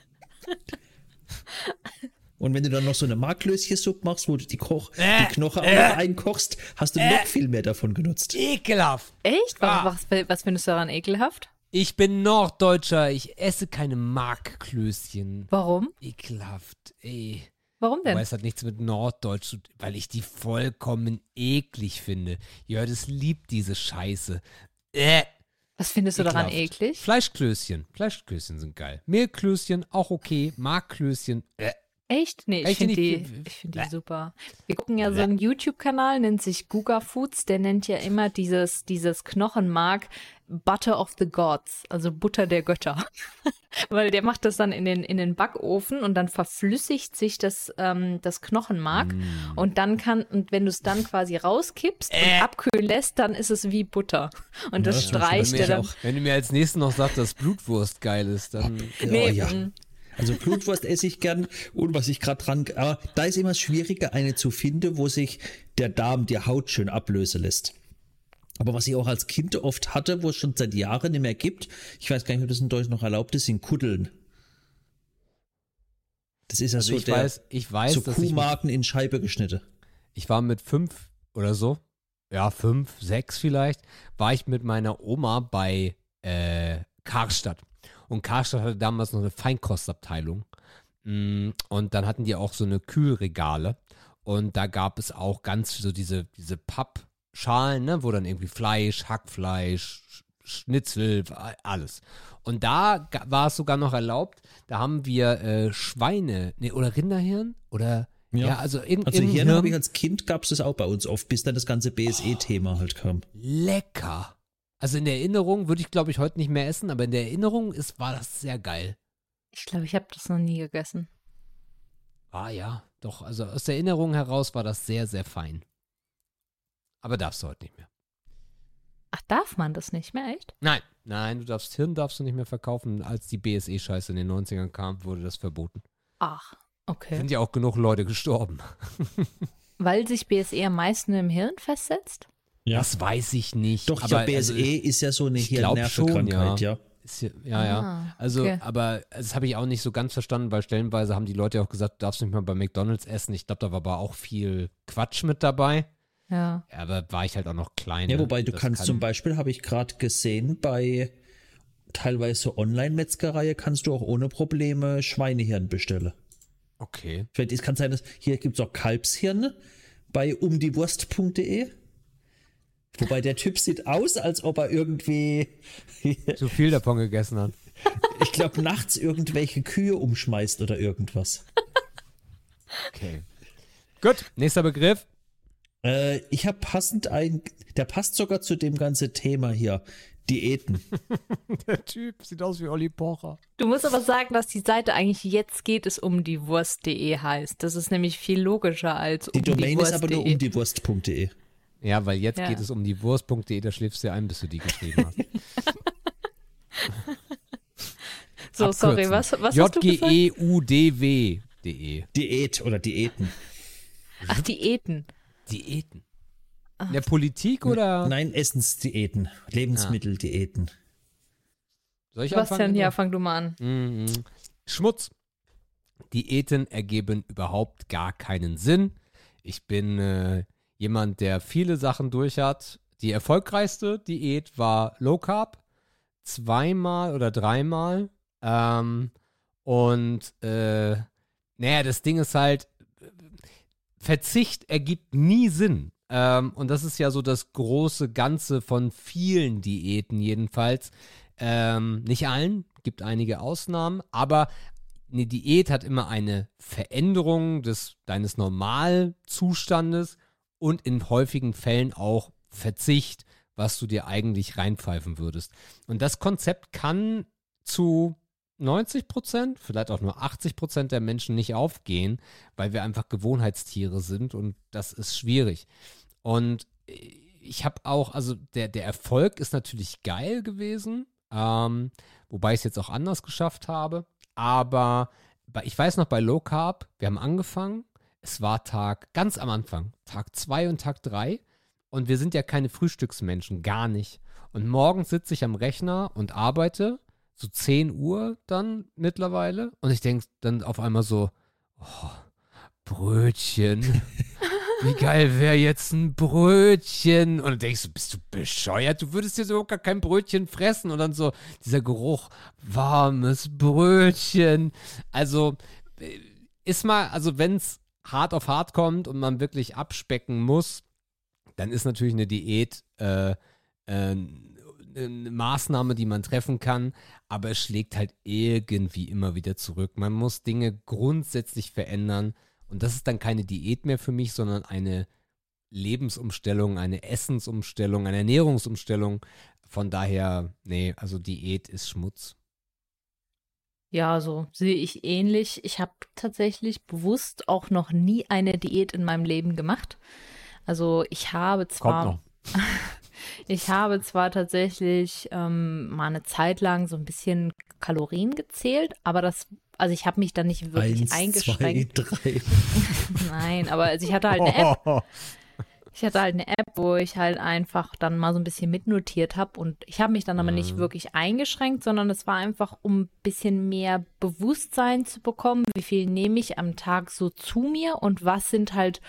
[SPEAKER 2] Und wenn du dann noch so eine Marklöschensuppe machst, wo du die, Koch,
[SPEAKER 1] Äh,
[SPEAKER 2] die Knochen auch
[SPEAKER 1] äh,
[SPEAKER 2] einkochst, hast du noch viel mehr davon genutzt.
[SPEAKER 1] Ekelhaft.
[SPEAKER 3] Echt?
[SPEAKER 1] Ah.
[SPEAKER 3] Was, was, was findest du daran ekelhaft?
[SPEAKER 1] Ich bin Norddeutscher. Ich esse keine Markklößchen.
[SPEAKER 3] Warum?
[SPEAKER 1] Ekelhaft. Ey.
[SPEAKER 3] Warum denn?
[SPEAKER 1] Aber es hat nichts mit Norddeutsch zu tun, weil ich die vollkommen eklig finde. Jördes liebt diese Scheiße. Äh.
[SPEAKER 3] Was findest du daran
[SPEAKER 1] Ekelhaft.
[SPEAKER 3] eklig?
[SPEAKER 1] Fleischklößchen. Fleischklößchen sind geil. Mehlklößchen auch okay. Markklößchen. Äh.
[SPEAKER 3] Echt? Nee, ich
[SPEAKER 1] Ich
[SPEAKER 3] finde
[SPEAKER 1] find
[SPEAKER 3] die, ich find die super. Wir gucken ja so einen YouTube-Kanal, nennt sich Guga Foods, der nennt ja immer dieses, dieses Knochenmark Butter of the Gods, also Butter der Götter. Weil der macht das dann in den, in den Backofen und dann verflüssigt sich das, ähm, das Knochenmark
[SPEAKER 1] Mm.
[SPEAKER 3] und dann kann, und wenn du es dann quasi rauskippst
[SPEAKER 1] Äh.
[SPEAKER 3] und abkühlen lässt, dann ist es wie Butter. Und das
[SPEAKER 2] Ja, das
[SPEAKER 3] streicht
[SPEAKER 1] Wenn
[SPEAKER 3] er dann.
[SPEAKER 1] wenn du mir als nächsten noch sagst, dass Blutwurst geil ist, dann.
[SPEAKER 3] Nee,
[SPEAKER 2] ja. Also Blutwurst esse ich gern und was ich gerade dran, aber da ist immer schwieriger, eine zu finden, wo sich der Darm, die Haut schön ablösen lässt. Aber was ich auch als Kind oft hatte, wo es schon seit Jahren nicht mehr gibt, ich weiß gar nicht, ob das in Deutschland noch erlaubt ist, sind Kuddeln. Das ist ja
[SPEAKER 1] Also
[SPEAKER 2] so
[SPEAKER 1] ich
[SPEAKER 2] der,
[SPEAKER 1] weiß, ich weiß,
[SPEAKER 2] so Kuhmarken in Scheibe geschnitten.
[SPEAKER 1] ich war mit fünf oder so, ja, fünf, sechs vielleicht, war ich mit meiner Oma bei äh, Karstadt. Und Karstadt hatte damals noch eine Feinkostabteilung. Mm, Und dann hatten die auch so eine Kühlregale. Und da gab es auch ganz so diese, diese Pappschalen, ne, wo dann irgendwie Fleisch, Hackfleisch, Sch- Schnitzel, alles. Und da war es sogar noch erlaubt, da haben wir äh, Schweine, nee, oder Rinderhirn? Oder, ja,
[SPEAKER 2] Ja.
[SPEAKER 1] also in,
[SPEAKER 2] Also hier habe ich als Kind gab es das auch bei uns oft, bis dann das ganze BSE-Thema halt kam.
[SPEAKER 1] lecker. Also in der Erinnerung würde ich, glaube ich, heute nicht mehr essen, aber in der Erinnerung ist, war das sehr geil.
[SPEAKER 3] Ich glaube, ich habe das noch nie gegessen.
[SPEAKER 1] Ah ja, doch. Also aus der Erinnerung heraus war das sehr, sehr fein. Aber darfst du heute nicht mehr.
[SPEAKER 3] Ach, darf man das nicht mehr, echt?
[SPEAKER 1] Nein, nein, du darfst Hirn darfst du nicht mehr verkaufen. Als die BSE-Scheiße in den 90ern kam, wurde das verboten.
[SPEAKER 3] Ach, okay.
[SPEAKER 1] Sind ja auch genug Leute gestorben.
[SPEAKER 3] Weil sich BSE am meisten im Hirn festsetzt?
[SPEAKER 2] Ja.
[SPEAKER 1] Das weiß ich nicht.
[SPEAKER 2] Doch, ich
[SPEAKER 1] aber
[SPEAKER 2] glaube, BSE
[SPEAKER 1] also,
[SPEAKER 2] ist ja so eine Hirnnervenkrankheit,
[SPEAKER 1] schon,
[SPEAKER 2] ja.
[SPEAKER 1] ja, ja, ja.
[SPEAKER 3] Ah,
[SPEAKER 1] Also,
[SPEAKER 3] okay.
[SPEAKER 1] aber das habe ich auch nicht so ganz verstanden, weil stellenweise haben die Leute auch gesagt, du darfst nicht mal bei McDonalds essen. Ich glaube, da war aber auch viel Quatsch mit dabei.
[SPEAKER 3] Ja.
[SPEAKER 1] Ja, Aber war ich halt auch noch klein.
[SPEAKER 2] Ja,
[SPEAKER 1] ne?
[SPEAKER 2] wobei du
[SPEAKER 1] Das
[SPEAKER 2] kannst
[SPEAKER 1] kann-
[SPEAKER 2] zum Beispiel, habe ich gerade gesehen, bei teilweise Online-Metzgerei kannst du auch ohne Probleme Schweinehirn bestellen.
[SPEAKER 1] Okay.
[SPEAKER 2] Vielleicht es kann sein, dass hier gibt es auch Kalbshirn bei umdiewurst.de. Wobei der Typ sieht aus, als ob er irgendwie,
[SPEAKER 1] Zu viel davon gegessen hat.
[SPEAKER 2] ich glaube, nachts irgendwelche Kühe umschmeißt oder irgendwas.
[SPEAKER 1] Okay. Gut, nächster Begriff.
[SPEAKER 2] Äh, ich habe passend ein, der passt sogar zu dem ganzen Thema hier. Diäten.
[SPEAKER 1] Der Typ sieht aus wie Olli Pocher.
[SPEAKER 3] Du musst aber sagen, dass die Seite eigentlich jetzt geht es um die Wurst.de heißt. Das ist nämlich viel logischer als
[SPEAKER 2] Die
[SPEAKER 3] um
[SPEAKER 2] Domain
[SPEAKER 3] die
[SPEAKER 2] ist aber nur
[SPEAKER 3] Wurst.de.
[SPEAKER 1] Ja, weil jetzt
[SPEAKER 3] Ja.
[SPEAKER 1] geht es um die Wurst.de, da schläfst du ein, bis du die geschrieben hast.
[SPEAKER 3] So, sorry,
[SPEAKER 1] Abkürzen.
[SPEAKER 3] was, was hast du
[SPEAKER 1] E? J-G-E-U-D-W.de.
[SPEAKER 2] Diät oder Diäten.
[SPEAKER 3] Ach, Diäten.
[SPEAKER 1] Diäten. In der Politik oder?
[SPEAKER 2] Nein, Essensdiäten, Lebensmitteldiäten.
[SPEAKER 1] Soll ich
[SPEAKER 3] Sebastian,
[SPEAKER 1] anfangen?
[SPEAKER 3] ja, fang du mal an.
[SPEAKER 1] Mhm. Schmutz. Diäten ergeben überhaupt gar keinen Sinn. Ich bin äh, jemand, der viele Sachen durch hat. Die erfolgreichste Diät war Low Carb. Zweimal oder dreimal. Ähm, und äh, naja, das Ding ist halt, Verzicht ergibt nie Sinn. Ähm, und das ist ja so das große Ganze von vielen Diäten jedenfalls. Ähm, nicht allen, gibt einige Ausnahmen, aber eine Diät hat immer eine Veränderung des, deines Normalzustandes und in häufigen Fällen auch Verzicht, was du dir eigentlich reinpfeifen würdest. Und das Konzept kann zu 90 Prozent, vielleicht auch nur 80 Prozent der Menschen nicht aufgehen, weil wir einfach Gewohnheitstiere sind und das ist schwierig. Und ich habe auch, also der, der Erfolg ist natürlich geil gewesen, ähm, wobei ich es jetzt auch anders geschafft habe. Aber ich weiß noch bei Low Carb, wir haben angefangen, es war Tag, ganz am Anfang, Tag 2 und Tag 3. Und wir sind ja keine Frühstücksmenschen, gar nicht. Und morgens sitze ich am Rechner und arbeite, so 10 Uhr dann mittlerweile. Und ich denke dann auf einmal so, oh, Brötchen. Wie geil wäre jetzt ein Brötchen? Und dann denkst du, bist du bescheuert? Du würdest dir so gar kein Brötchen fressen. Und dann so dieser Geruch, warmes Brötchen. Also äh, ist mal, also wenn es hart auf hart kommt und man wirklich abspecken muss, dann ist natürlich eine Diät äh, äh, eine Maßnahme, die man treffen kann, aber es schlägt halt irgendwie immer wieder zurück. Man muss Dinge grundsätzlich verändern und das ist dann keine Diät mehr für mich, sondern eine Lebensumstellung, eine Essensumstellung, eine Ernährungsumstellung. Von daher, nee, also Diät ist Schmutz.
[SPEAKER 3] Ja, so sehe ich ähnlich. Ich habe tatsächlich bewusst auch noch nie eine Diät in meinem Leben gemacht. Also ich habe zwar, ich habe zwar tatsächlich ähm, mal eine Zeit lang so ein bisschen Kalorien gezählt, aber das, also ich habe mich da nicht wirklich
[SPEAKER 2] Eins,
[SPEAKER 3] eingeschränkt.
[SPEAKER 2] zwei, drei.
[SPEAKER 3] Nein, aber also ich hatte halt eine App. Ich hatte halt eine App, wo ich halt einfach dann mal so ein bisschen mitnotiert habe und ich habe mich dann aber nicht
[SPEAKER 1] Mhm.
[SPEAKER 3] wirklich eingeschränkt, sondern es war einfach, um ein bisschen mehr Bewusstsein zu bekommen, wie viel nehme ich am Tag so zu mir und was sind halt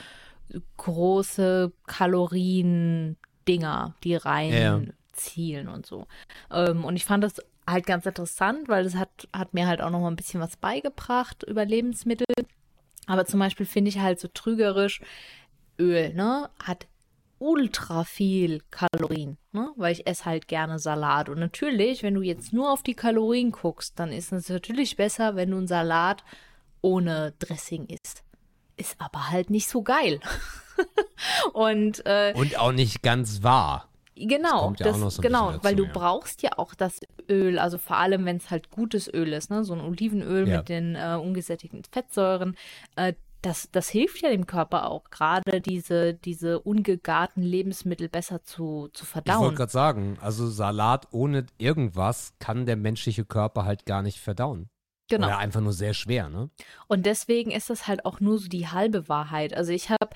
[SPEAKER 3] große Kalorien-Dinger, die rein
[SPEAKER 1] Ja.
[SPEAKER 3] zielen und so. Ähm, und ich fand das halt ganz interessant, weil das hat, hat mir halt auch noch mal ein bisschen was beigebracht über Lebensmittel. Aber zum Beispiel finde ich halt so trügerisch, Öl, ne, hat ultra viel Kalorien, ne, weil ich esse halt gerne Salat. Und natürlich, wenn du jetzt nur auf die Kalorien guckst, dann ist es natürlich besser, wenn du einen Salat ohne Dressing isst. Ist aber halt nicht so geil. Und äh,
[SPEAKER 1] Und auch nicht ganz wahr.
[SPEAKER 3] Genau,
[SPEAKER 1] kommt ja
[SPEAKER 3] das,
[SPEAKER 1] so
[SPEAKER 3] genau,
[SPEAKER 1] dazu,
[SPEAKER 3] weil du
[SPEAKER 1] ja.
[SPEAKER 3] brauchst ja auch das Öl, also vor allem, wenn es halt gutes Öl ist, ne, so ein Olivenöl
[SPEAKER 1] Ja.
[SPEAKER 3] mit den äh, ungesättigten Fettsäuren, äh, das, das hilft ja dem Körper auch, gerade diese, diese ungegarten Lebensmittel besser zu, zu
[SPEAKER 1] Ich wollte
[SPEAKER 3] verdauen.
[SPEAKER 1] gerade sagen, also Salat ohne irgendwas kann der menschliche Körper halt gar nicht verdauen.
[SPEAKER 3] Genau.
[SPEAKER 1] Oder einfach nur sehr schwer, ne?
[SPEAKER 3] Und deswegen ist das halt auch nur so die halbe Wahrheit. Also ich habe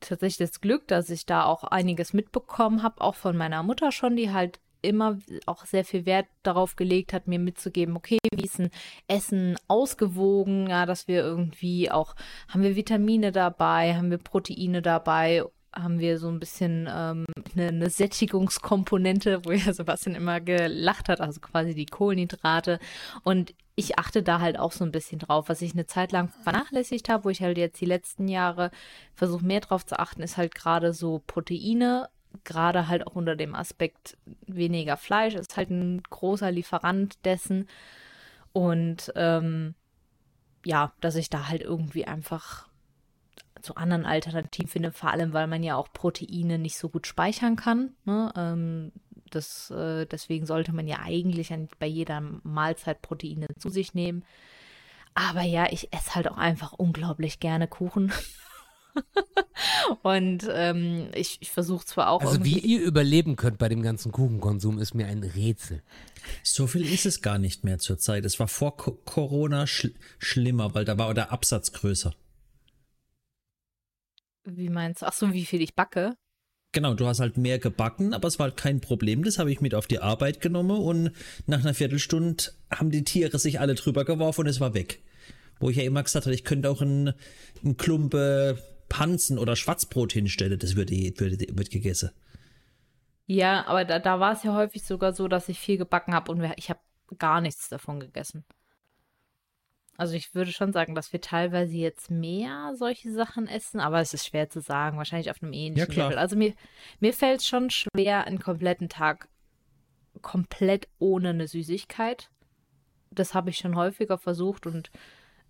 [SPEAKER 3] tatsächlich das Glück, dass ich da auch einiges mitbekommen habe, auch von meiner Mutter schon, die halt immer auch sehr viel Wert darauf gelegt hat, mir mitzugeben, okay, wie ist ein Essen ausgewogen, ja, dass wir irgendwie auch, haben wir Vitamine dabei, haben wir Proteine dabei, haben wir so ein bisschen ähm, eine, eine Sättigungskomponente, wo ja Sebastian immer gelacht hat, also quasi die Kohlenhydrate. Und ich achte da halt auch so ein bisschen drauf. Was ich eine Zeit lang vernachlässigt habe, wo ich halt jetzt die letzten Jahre versuche mehr drauf zu achten, ist halt gerade so Proteine, gerade halt auch unter dem Aspekt weniger Fleisch, ist halt ein großer Lieferant dessen. Und ähm, ja, dass ich da halt irgendwie einfach zu anderen Alternativen finde, vor allem weil man ja auch Proteine nicht so gut speichern kann. Ne? Ähm, das, äh, deswegen sollte man ja eigentlich bei jeder Mahlzeit Proteine zu sich nehmen. Aber ja, ich esse halt auch einfach unglaublich gerne Kuchen. Und ähm, ich, ich versuche zwar auch
[SPEAKER 1] Also wie ihr überleben könnt bei dem ganzen Kuchenkonsum, ist mir ein Rätsel.
[SPEAKER 2] So viel ist es gar nicht mehr zurzeit. Es war vor Co Corona schl schlimmer, weil da war der Absatz größer.
[SPEAKER 3] Wie meinst du? Ach so, wie viel ich backe?
[SPEAKER 2] Genau, du hast halt mehr gebacken, aber es war halt kein Problem. Das habe ich mit auf die Arbeit genommen und nach einer Viertelstunde haben die Tiere sich alle drüber geworfen und es war weg. Wo ich ja immer gesagt habe, ich könnte auch einen Klumpe Panzen oder Schwarzbrot hinstellen, das würde, würde, wird gegessen.
[SPEAKER 3] Ja, aber da, da war es ja häufig sogar so, dass ich viel gebacken habe und ich habe gar nichts davon gegessen. Also ich würde schon sagen, dass wir teilweise jetzt mehr solche Sachen essen, aber es ist schwer zu sagen, wahrscheinlich auf einem ähnlichen
[SPEAKER 2] Ja.
[SPEAKER 3] Level. Also mir, mir fällt es schon schwer, einen kompletten Tag komplett ohne eine Süßigkeit. Das habe ich schon häufiger versucht und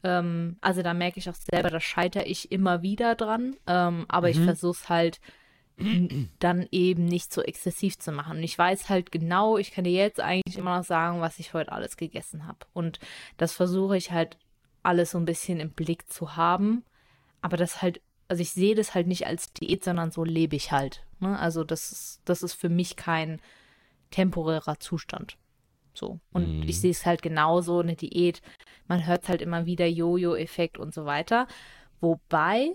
[SPEAKER 3] ähm, also da merke ich auch selber, da scheitere ich immer wieder dran. Ähm, aber ich versuche es halt dann eben nicht so exzessiv zu machen. Und ich weiß halt genau, ich kann dir jetzt eigentlich immer noch sagen, was ich heute alles gegessen habe. Und das versuche ich halt alles so ein bisschen im Blick zu haben. Aber das halt, also ich sehe das halt nicht als Diät, sondern so lebe ich halt. Ne? Also das ist, das ist für mich kein temporärer Zustand. So. Und
[SPEAKER 1] Mhm.
[SPEAKER 3] ich sehe es halt genauso, eine Diät. Man hört halt immer wieder Jojo-Effekt und so weiter. Wobei,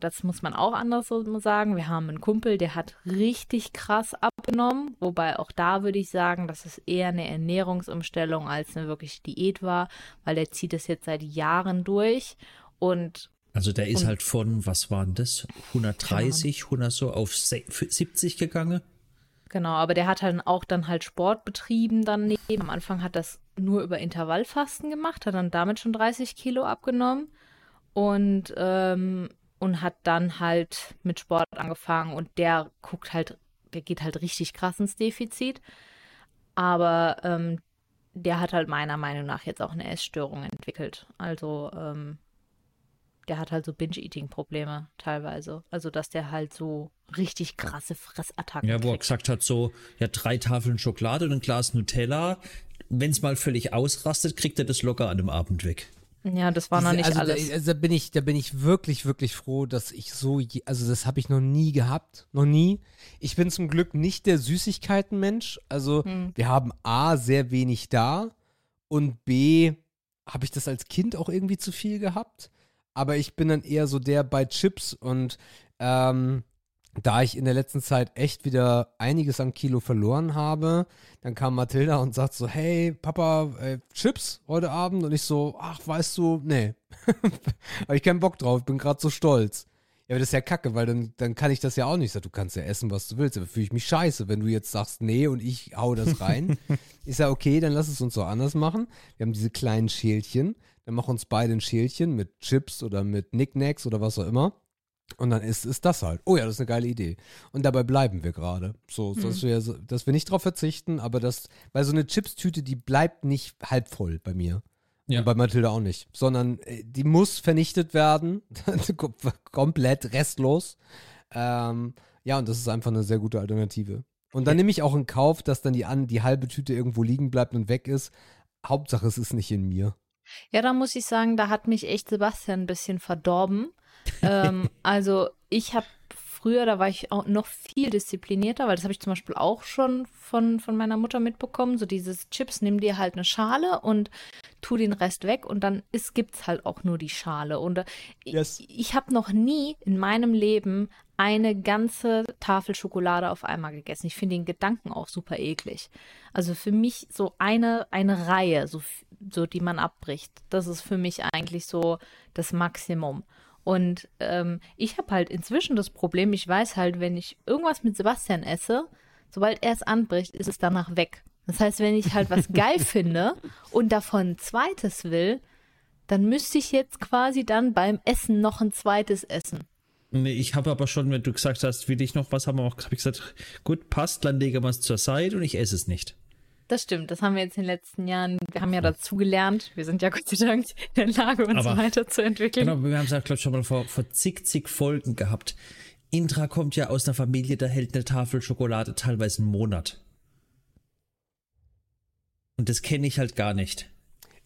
[SPEAKER 3] das muss man auch anders so sagen, wir haben einen Kumpel, der hat richtig krass abgenommen. Wobei auch da würde ich sagen, dass es eher eine Ernährungsumstellung als eine wirklich Diät war, weil der zieht es jetzt seit Jahren durch. Und
[SPEAKER 2] Also der ist
[SPEAKER 3] Und-
[SPEAKER 2] halt von, was waren das, 130, 100 so auf se- 70 gegangen.
[SPEAKER 3] Genau, aber der hat halt auch dann halt Sport betrieben daneben. Am Anfang hat das nur über Intervallfasten gemacht, hat dann damit schon 30 Kilo abgenommen und, ähm, und hat dann halt mit Sport angefangen und der guckt halt, der geht halt richtig krass ins Defizit. Aber ähm, der hat halt meiner Meinung nach jetzt auch eine Essstörung entwickelt. Also ähm, der hat halt so Binge-Eating-Probleme teilweise. Also dass der halt so richtig krasse Fressattacken
[SPEAKER 2] Ja, wo er
[SPEAKER 3] kriegt.
[SPEAKER 2] gesagt hat, so, ja, drei Tafeln Schokolade und ein Glas Nutella. Wenn es mal völlig ausrastet, kriegt er das locker an dem Abend weg.
[SPEAKER 3] Ja, das war noch nicht
[SPEAKER 1] also,
[SPEAKER 3] alles.
[SPEAKER 1] Da, also da bin ich, da bin ich wirklich, wirklich froh, dass ich so, je, also das habe ich noch nie gehabt, noch nie. Ich bin zum Glück nicht der Süßigkeitenmensch. Also
[SPEAKER 3] Hm.
[SPEAKER 1] wir haben a sehr wenig da und b habe ich das als Kind auch irgendwie zu viel gehabt. Aber ich bin dann eher so der bei Chips und ähm, da ich in der letzten Zeit echt wieder einiges an Kilo verloren habe, dann kam Mathilda und sagt so, hey Papa, äh, Chips heute Abend? Und ich so, ach, weißt du, nee. Habe ich keinen Bock drauf, bin gerade so stolz. Ja, aber das ist ja kacke, weil dann, dann kann ich das ja auch nicht. Ich sag, du kannst ja essen, was du willst, aber fühle ich mich scheiße, wenn du jetzt sagst, nee und ich hau das rein. ist ja okay, dann lass es uns so anders machen. Wir haben diese kleinen Schälchen, dann mach uns beide ein Schälchen mit Chips oder mit Knickknacks oder was auch immer. Und dann ist, ist das halt. Oh ja, das ist eine geile Idee. Und dabei bleiben wir gerade. So, dass, wir, dass wir nicht drauf verzichten, aber das, weil so eine Chipstüte, die bleibt nicht halb voll bei mir.
[SPEAKER 2] Ja.
[SPEAKER 1] Und bei Mathilda auch nicht. Sondern äh, die muss vernichtet werden. Komplett restlos. Ähm, ja, und das ist einfach eine sehr gute Alternative. Und dann nehme ich auch in Kauf, dass dann die, an, die halbe Tüte irgendwo liegen bleibt und weg ist. Hauptsache, es ist nicht in mir.
[SPEAKER 3] Ja, da muss ich sagen, da hat mich echt Sebastian ein bisschen verdorben. ähm, also ich habe früher, da war ich auch noch viel disziplinierter, weil das habe ich zum Beispiel auch schon von, von meiner Mutter mitbekommen. So dieses Chips, nimm dir halt eine Schale und tu den Rest weg und dann ist, gibt's halt auch nur die Schale. Und äh,
[SPEAKER 1] Yes.
[SPEAKER 3] ich, ich habe noch nie in meinem Leben eine ganze Tafel Schokolade auf einmal gegessen. Ich finde den Gedanken auch super eklig. Also für mich so eine, eine Reihe, so, f- so die man abbricht, das ist für mich eigentlich so das Maximum. Und ähm, ich habe halt inzwischen das Problem, ich weiß halt, wenn ich irgendwas mit Sebastian esse, sobald er es anbricht, ist es danach weg. Das heißt, wenn ich halt was geil finde und davon ein zweites will, dann müsste ich jetzt quasi dann beim Essen noch ein zweites essen.
[SPEAKER 2] Nee, ich habe aber schon, wenn du gesagt hast, will ich noch was, haben wir auch, ich gesagt, gut, passt, dann lege wir es zur Seite und ich esse es nicht.
[SPEAKER 3] Das stimmt, das haben wir jetzt in den letzten Jahren, wir haben ja dazu gelernt. Wir sind ja Gott sei Dank in der Lage, uns
[SPEAKER 2] Aber-
[SPEAKER 3] weiterzuentwickeln.
[SPEAKER 2] Genau, wir haben es ja, glaube ich, schon mal vor, vor zig, zig Folgen gehabt. Intra kommt ja aus einer Familie, da hält eine Tafel Schokolade teilweise einen Monat. Und das kenne ich halt gar nicht.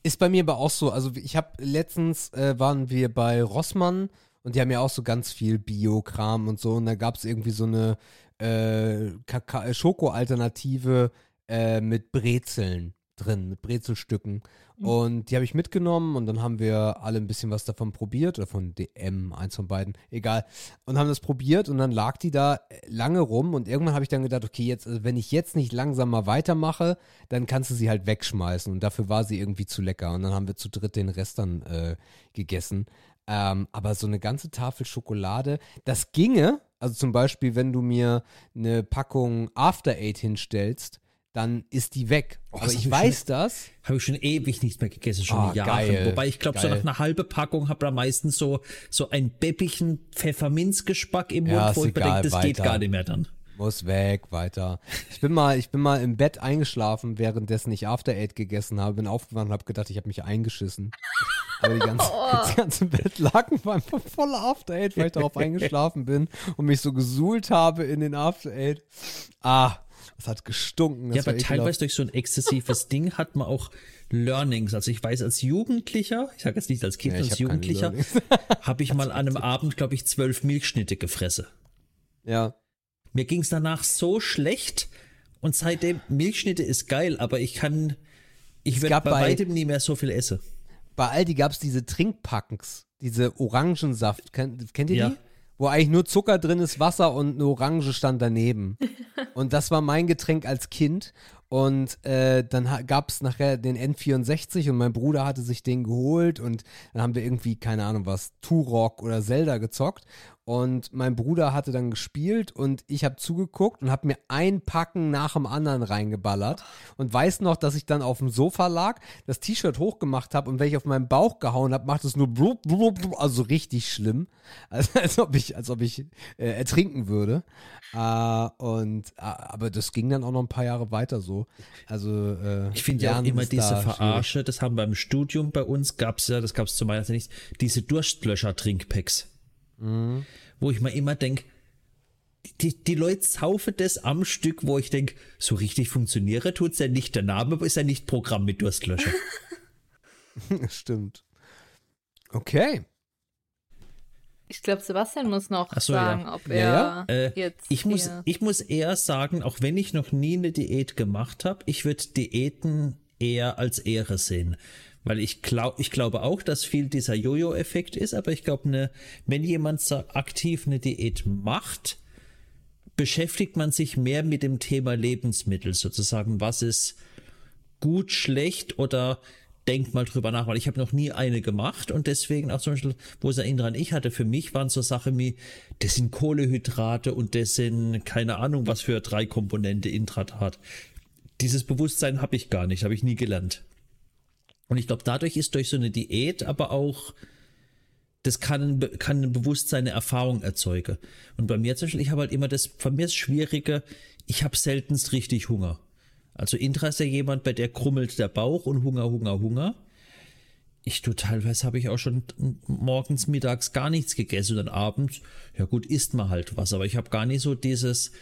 [SPEAKER 1] Ist bei mir aber auch so. Also ich habe letztens äh, waren wir bei Rossmann und die haben ja auch so ganz viel Bio-Kram und so. Und da gab es irgendwie so eine äh, Schoko-Alternative äh, mit Brezeln drin, mit Brezelstücken. Und die habe ich mitgenommen und dann haben wir alle ein bisschen was davon probiert, oder von DM, eins von beiden, egal. Und haben das probiert und dann lag die da äh, lange rum und irgendwann habe ich dann gedacht, okay, jetzt, also wenn ich jetzt nicht langsam mal weitermache, dann kannst du sie halt wegschmeißen und dafür war sie irgendwie zu lecker und dann haben wir zu dritt den Rest dann äh, gegessen. Ähm, aber so eine ganze Tafel Schokolade, das ginge, also zum Beispiel, wenn du mir eine Packung After Eight hinstellst, dann ist die weg.
[SPEAKER 2] Oh,
[SPEAKER 1] aber ich
[SPEAKER 2] hab ich
[SPEAKER 1] weiß das.
[SPEAKER 2] Habe ich schon ewig nichts mehr gegessen, schon
[SPEAKER 1] Ah,
[SPEAKER 2] Jahre.
[SPEAKER 1] geil,
[SPEAKER 2] Wobei ich glaube, so nach einer halben Packung habe da meistens so, so einen beppigen Pfefferminzgespack im
[SPEAKER 1] Ja,
[SPEAKER 2] Mund, wo
[SPEAKER 1] ist
[SPEAKER 2] ich mir
[SPEAKER 1] egal,
[SPEAKER 2] denke, das geht
[SPEAKER 1] weiter.
[SPEAKER 2] gar nicht mehr dann.
[SPEAKER 1] Muss weg, weiter. Ich bin mal, ich bin mal im Bett eingeschlafen, währenddessen ich After Eight gegessen habe, bin aufgewacht und habe gedacht, ich habe mich eingeschissen. Aber die ganze, das ganze Bett lag einfach voller After Eight, weil ich darauf eingeschlafen bin und mich so gesuhlt habe in den After Eight. Ah, das hat gestunken.
[SPEAKER 2] Ja, aber teilweise durch so ein exzessives Ding hat man auch Learnings. Also ich weiß, als Jugendlicher, ich sage jetzt nicht als Kind,
[SPEAKER 1] Ja,
[SPEAKER 2] als
[SPEAKER 1] hab
[SPEAKER 2] Jugendlicher, habe ich mal an einem Abend, glaube ich, zwölf Milchschnitte gefressen.
[SPEAKER 1] Ja.
[SPEAKER 2] Mir ging es danach so schlecht und seitdem, Milchschnitte ist geil, aber ich kann, ich werde bei,
[SPEAKER 1] bei-
[SPEAKER 2] weitem nie mehr so viel essen.
[SPEAKER 1] Bei Aldi gab es diese Trinkpackens, diese Orangensaft. Kennt, kennt ihr
[SPEAKER 2] Ja.
[SPEAKER 1] die? Wo eigentlich nur Zucker drin ist, Wasser und eine Orange stand daneben. und das war mein Getränk als Kind. Und äh, dann gab es nachher den N64 und mein Bruder hatte sich den geholt und dann haben wir irgendwie, keine Ahnung was, Turok oder Zelda gezockt. Und mein Bruder hatte dann gespielt und ich habe zugeguckt und habe mir ein Packen nach dem anderen reingeballert und weiß noch, dass ich dann auf dem Sofa lag, das T-Shirt hochgemacht habe und wenn ich auf meinen Bauch gehauen habe, macht es nur blub, blub, blub, also richtig schlimm, also, als ob ich, als ob ich äh, ertrinken würde. Äh, und äh, aber das ging dann auch noch ein paar Jahre weiter so so. Also äh,
[SPEAKER 2] Ich finde ja auch immer diese Verarsche, das haben wir im Studium bei uns, gab es ja, das gab es zu meiner Zeit nicht, diese Durstlöscher-Trinkpacks.
[SPEAKER 1] Mhm.
[SPEAKER 2] Wo ich mir immer denke, die, die Leute saufen das am Stück, wo ich denke, so richtig funktioniere tut's ja nicht. Der Name ist ja nicht Programm mit Durstlöscher.
[SPEAKER 1] Stimmt. Okay.
[SPEAKER 3] Ich glaube, Sebastian muss noch
[SPEAKER 2] so, ja.
[SPEAKER 3] sagen, ob er
[SPEAKER 1] Ja,
[SPEAKER 2] Äh,
[SPEAKER 3] jetzt.
[SPEAKER 2] ich, muss, ich muss eher sagen, auch wenn ich noch nie eine Diät gemacht habe, ich würde Diäten eher als Ehre sehen. Weil ich, glaub, ich glaube auch, dass viel dieser Jojo-Effekt ist, aber ich glaube, ne, wenn jemand so aktiv eine Diät macht, beschäftigt man sich mehr mit dem Thema Lebensmittel, sozusagen, was ist gut, schlecht oder denkt mal drüber nach, weil ich habe noch nie eine gemacht und deswegen auch zum Beispiel, wo es erinnern ich hatte, für mich waren so Sachen wie, das sind Kohlehydrate und das sind keine Ahnung, was für drei Komponente Intrat hat. Dieses Bewusstsein habe ich gar nicht, habe ich nie gelernt. Und ich glaube, dadurch ist durch so eine Diät aber auch, das kann, kann ein Bewusstsein, eine Erfahrung erzeugen. Und bei mir zum Beispiel, ich habe halt immer das, von mir ist Schwierige, ich habe seltenst richtig Hunger. Also Intra ist ja jemand, bei der krummelt der Bauch und Hunger, Hunger, Hunger. Ich tue teilweise habe ich auch schon morgens, mittags gar nichts gegessen und dann abends, ja gut, isst man halt was, aber ich habe gar nicht so dieses,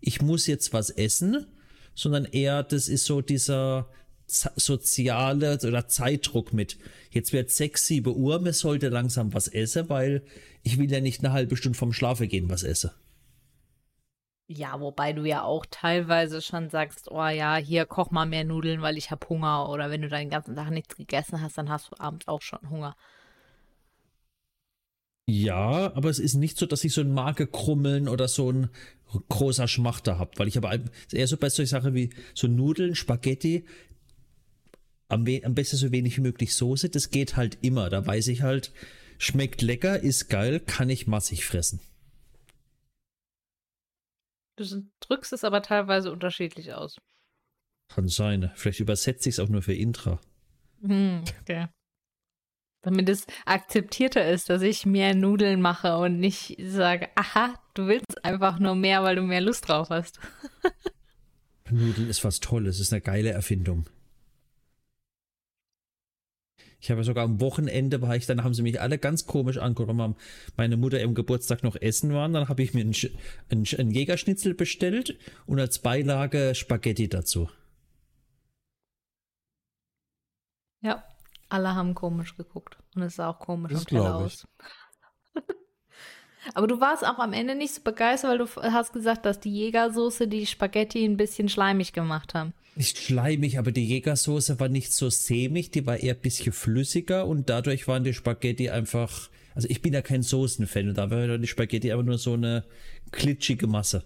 [SPEAKER 2] ich muss jetzt was essen, sondern eher, das ist so dieser soziale oder Zeitdruck mit, jetzt wird sechs, sieben Uhr, mir sollte langsam was essen, weil ich will ja nicht eine halbe Stunde vom Schlafe gehen was essen.
[SPEAKER 3] Ja, wobei du ja auch teilweise schon sagst, oh ja, hier koch mal mehr Nudeln, weil ich hab Hunger. Oder wenn du den ganzen Tag nichts gegessen hast, dann hast du abends auch schon Hunger.
[SPEAKER 2] Ja, aber es ist nicht so, dass ich so ein Magekrummeln oder so ein großer Schmachter habe, weil ich aber eher so bei solchen Sachen wie so Nudeln, Spaghetti, am, am besten so wenig wie möglich Soße, das geht halt immer. Da weiß ich halt, schmeckt lecker, ist geil, kann ich massig fressen.
[SPEAKER 3] Du drückst es aber teilweise unterschiedlich aus.
[SPEAKER 2] Kann sein. Vielleicht übersetze ich es auch nur für Intra.
[SPEAKER 3] Hm, okay. Damit es akzeptierter ist, dass ich mehr Nudeln mache und nicht sage, aha, du willst einfach nur mehr, weil du mehr Lust drauf hast.
[SPEAKER 2] Nudeln ist was Tolles, ist eine geile Erfindung. Ich habe sogar am Wochenende war ich, dann haben sie mich alle ganz komisch angeguckt, weil mam- meine Mutter im Geburtstag noch essen waren. Dann habe ich mir einen, einen, einen Jägerschnitzel bestellt und als Beilage Spaghetti dazu.
[SPEAKER 3] Ja, alle haben komisch geguckt. Und es sah auch komisch
[SPEAKER 1] Das
[SPEAKER 3] am Teller aus. Aber du warst auch am Ende nicht so begeistert, weil du hast gesagt, dass die Jägersoße die Spaghetti ein bisschen schleimig gemacht haben.
[SPEAKER 2] Nicht schleimig, aber die Jägersoße war nicht so sämig, die war eher ein bisschen flüssiger und dadurch waren die Spaghetti einfach. Also ich bin ja kein Soßenfan und da war die Spaghetti aber nur so eine klitschige Masse.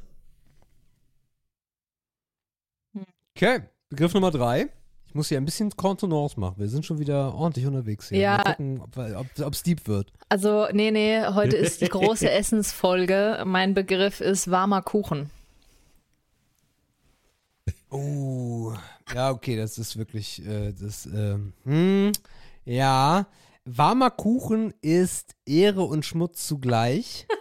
[SPEAKER 1] Okay, Begriff Nummer drei. Ich muss hier ein bisschen Kontenance machen. Wir sind schon wieder ordentlich unterwegs hier.
[SPEAKER 3] Ja.
[SPEAKER 1] Mal gucken, ob es deep wird.
[SPEAKER 3] Also, nee, nee, heute ist die große Essensfolge. Mein Begriff ist warmer Kuchen.
[SPEAKER 1] Oh, ja, okay, das ist wirklich, äh, das, ähm, hm, ja. Warmer Kuchen ist Ehre und Schmutz zugleich.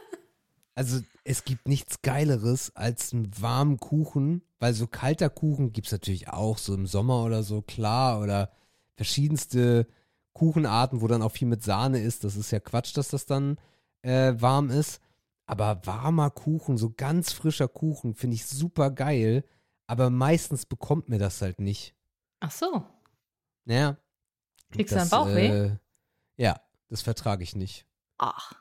[SPEAKER 1] Also, es gibt nichts Geileres als einen warmen Kuchen, weil so kalter Kuchen gibt es natürlich auch, so im Sommer oder so, klar, oder verschiedenste Kuchenarten, wo dann auch viel mit Sahne ist. Das ist ja Quatsch, dass das dann äh, warm ist. Aber warmer Kuchen, so ganz frischer Kuchen, finde ich super geil. Aber meistens bekommt mir das halt nicht.
[SPEAKER 3] Ach so.
[SPEAKER 1] Naja.
[SPEAKER 3] Kriegst du
[SPEAKER 1] Das,
[SPEAKER 3] dann Bauchweh?
[SPEAKER 1] Äh, ja, das vertrage ich nicht.
[SPEAKER 3] Ach.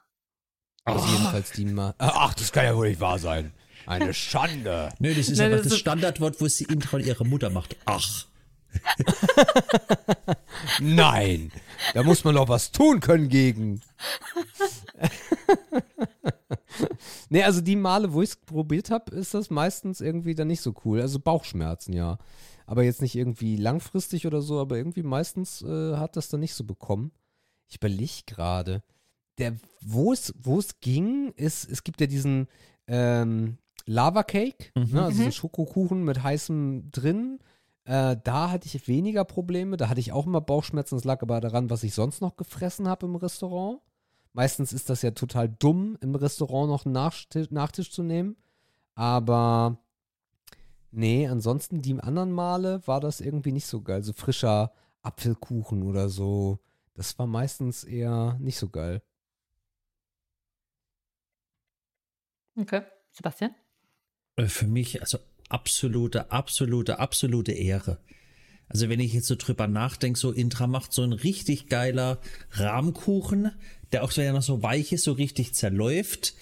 [SPEAKER 1] Also jedenfalls die mal. Ach, das kann ja wohl nicht wahr sein. Eine Schande.
[SPEAKER 2] Nö, das ist
[SPEAKER 3] Nein,
[SPEAKER 2] einfach
[SPEAKER 3] das
[SPEAKER 2] das Standardwort, wo sie Intro an ihre Mutter macht. Ach.
[SPEAKER 1] Nein, da muss man doch was tun können gegen. nee, also die Male, wo ich es probiert habe, ist das meistens irgendwie dann nicht so cool. Also Bauchschmerzen, ja. Aber jetzt nicht irgendwie langfristig oder so, aber irgendwie meistens äh, hat das dann nicht so bekommen. Ich überlege gerade. Der, wo es, wo es ging, ist, es gibt ja diesen ähm, Lava Cake, ne, also diesen Schokokuchen mit heißem drin. Äh, da hatte ich weniger Probleme. Da hatte ich auch immer Bauchschmerzen. Das lag aber daran, was ich sonst noch gefressen habe im Restaurant. Meistens ist das ja total dumm, im Restaurant noch einen Nachtisch, Nachtisch zu nehmen. Aber Nee, ansonsten die anderen Male war das irgendwie nicht so geil. So frischer Apfelkuchen oder so. Das war meistens eher nicht so geil.
[SPEAKER 3] Okay. Sebastian?
[SPEAKER 2] Äh, Für mich, also absolute, absolute, absolute Ehre. Also wenn ich jetzt so drüber nachdenke, so Intra macht so ein richtig geiler Rahmkuchen, der auch, wenn er noch so weich ist, so richtig zerläuft.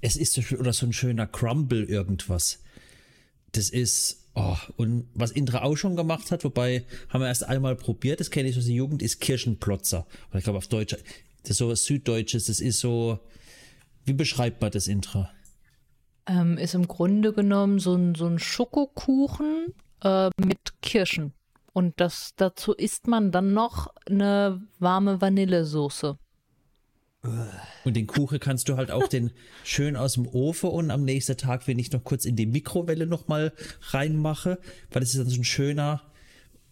[SPEAKER 2] Es ist so, oder so ein schöner Crumble irgendwas. Das ist, oh, und was Intra auch schon gemacht hat, wobei haben wir erst einmal probiert, das kenne ich aus der Jugend, ist Kirschenplotzer. Oder ich glaube auf Deutsch, das ist so was Süddeutsches, das ist so, wie beschreibt man das Intra?
[SPEAKER 3] Ähm, ist im Grunde genommen so ein, so ein Schokokuchen äh, mit Kirschen. Und das, dazu isst man dann noch eine warme Vanillesoße.
[SPEAKER 2] Und den Kuchen kannst du halt auch den schön aus dem Ofen und am nächsten Tag, wenn ich noch kurz in die Mikrowelle nochmal reinmache, weil das ist dann so ein schöner,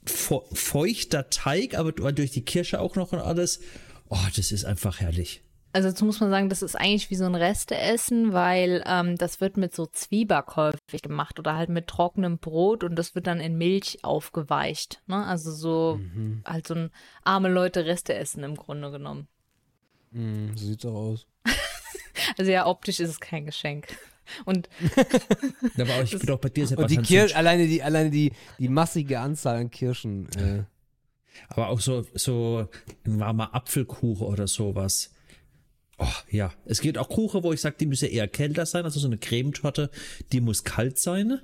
[SPEAKER 2] fe- feuchter Teig, aber du- durch die Kirsche auch noch und alles. Oh, das ist einfach herrlich.
[SPEAKER 3] Also dazu muss man sagen, das ist eigentlich wie so ein Resteessen, weil ähm, das wird mit so Zwieback häufig gemacht oder halt mit trockenem Brot und das wird dann in Milch aufgeweicht. Ne? Also so halt so ein arme Leute Resteessen im Grunde genommen.
[SPEAKER 1] Hm, so sieht's auch aus.
[SPEAKER 3] Also ja, optisch ist es kein Geschenk. Und
[SPEAKER 2] Aber auch, ich bin auch bei dir,
[SPEAKER 1] Und die. Kirsch, alleine die, alleine die, die massige Anzahl an Kirschen. Äh,
[SPEAKER 2] Aber auch so, so ein warmer Apfelkuchen oder sowas. Oh, ja. Es gibt auch Kuchen, wo ich sage, die müsse eher kälter sein. Also so eine Cremetorte, die muss kalt sein.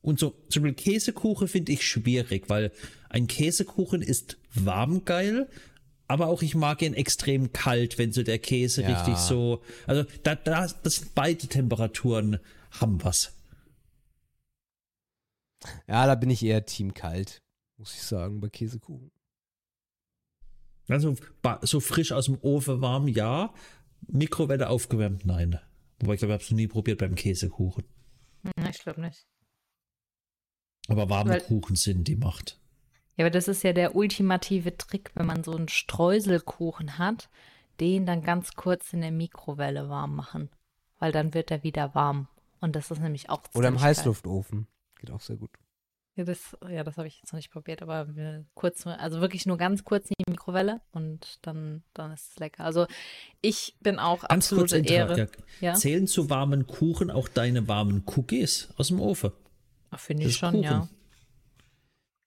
[SPEAKER 2] Und so zum Beispiel Käsekuchen finde ich schwierig, weil ein Käsekuchen ist warm geil, aber auch ich mag ihn extrem kalt, wenn so der Käse
[SPEAKER 1] Ja.
[SPEAKER 2] richtig so. Also da, da, das sind beide Temperaturen haben was.
[SPEAKER 1] ja, da bin ich eher Team kalt, muss ich sagen, bei Käsekuchen.
[SPEAKER 2] Also so frisch aus dem Ofen warm, ja. Mikrowelle aufgewärmt, nein. Wobei ich glaube, ich habe es noch nie probiert beim Käsekuchen.
[SPEAKER 3] Hm, ich glaube nicht.
[SPEAKER 2] Aber warme
[SPEAKER 3] Weil-
[SPEAKER 2] Kuchen sind die Macht.
[SPEAKER 3] Ja, aber das ist ja der ultimative Trick, wenn man so einen Streuselkuchen hat, den dann ganz kurz in der Mikrowelle warm machen. Weil dann wird er wieder warm. Und das ist nämlich auch
[SPEAKER 1] Oder im. Heißluftofen. Geht auch sehr gut.
[SPEAKER 3] Ja, das, ja, das habe ich jetzt noch nicht probiert, aber wir kurz, also wirklich nur ganz kurz in die Mikrowelle und dann, dann ist es lecker. Also ich bin auch
[SPEAKER 2] Ganz kurz
[SPEAKER 3] absolute
[SPEAKER 2] Intra,
[SPEAKER 3] Ehre.
[SPEAKER 2] ja.
[SPEAKER 3] Ja,
[SPEAKER 2] Zählen zu warmen Kuchen auch deine warmen Cookies aus dem Ofen?
[SPEAKER 3] Ach, finde ich schon,
[SPEAKER 2] Kuchen.
[SPEAKER 3] ja.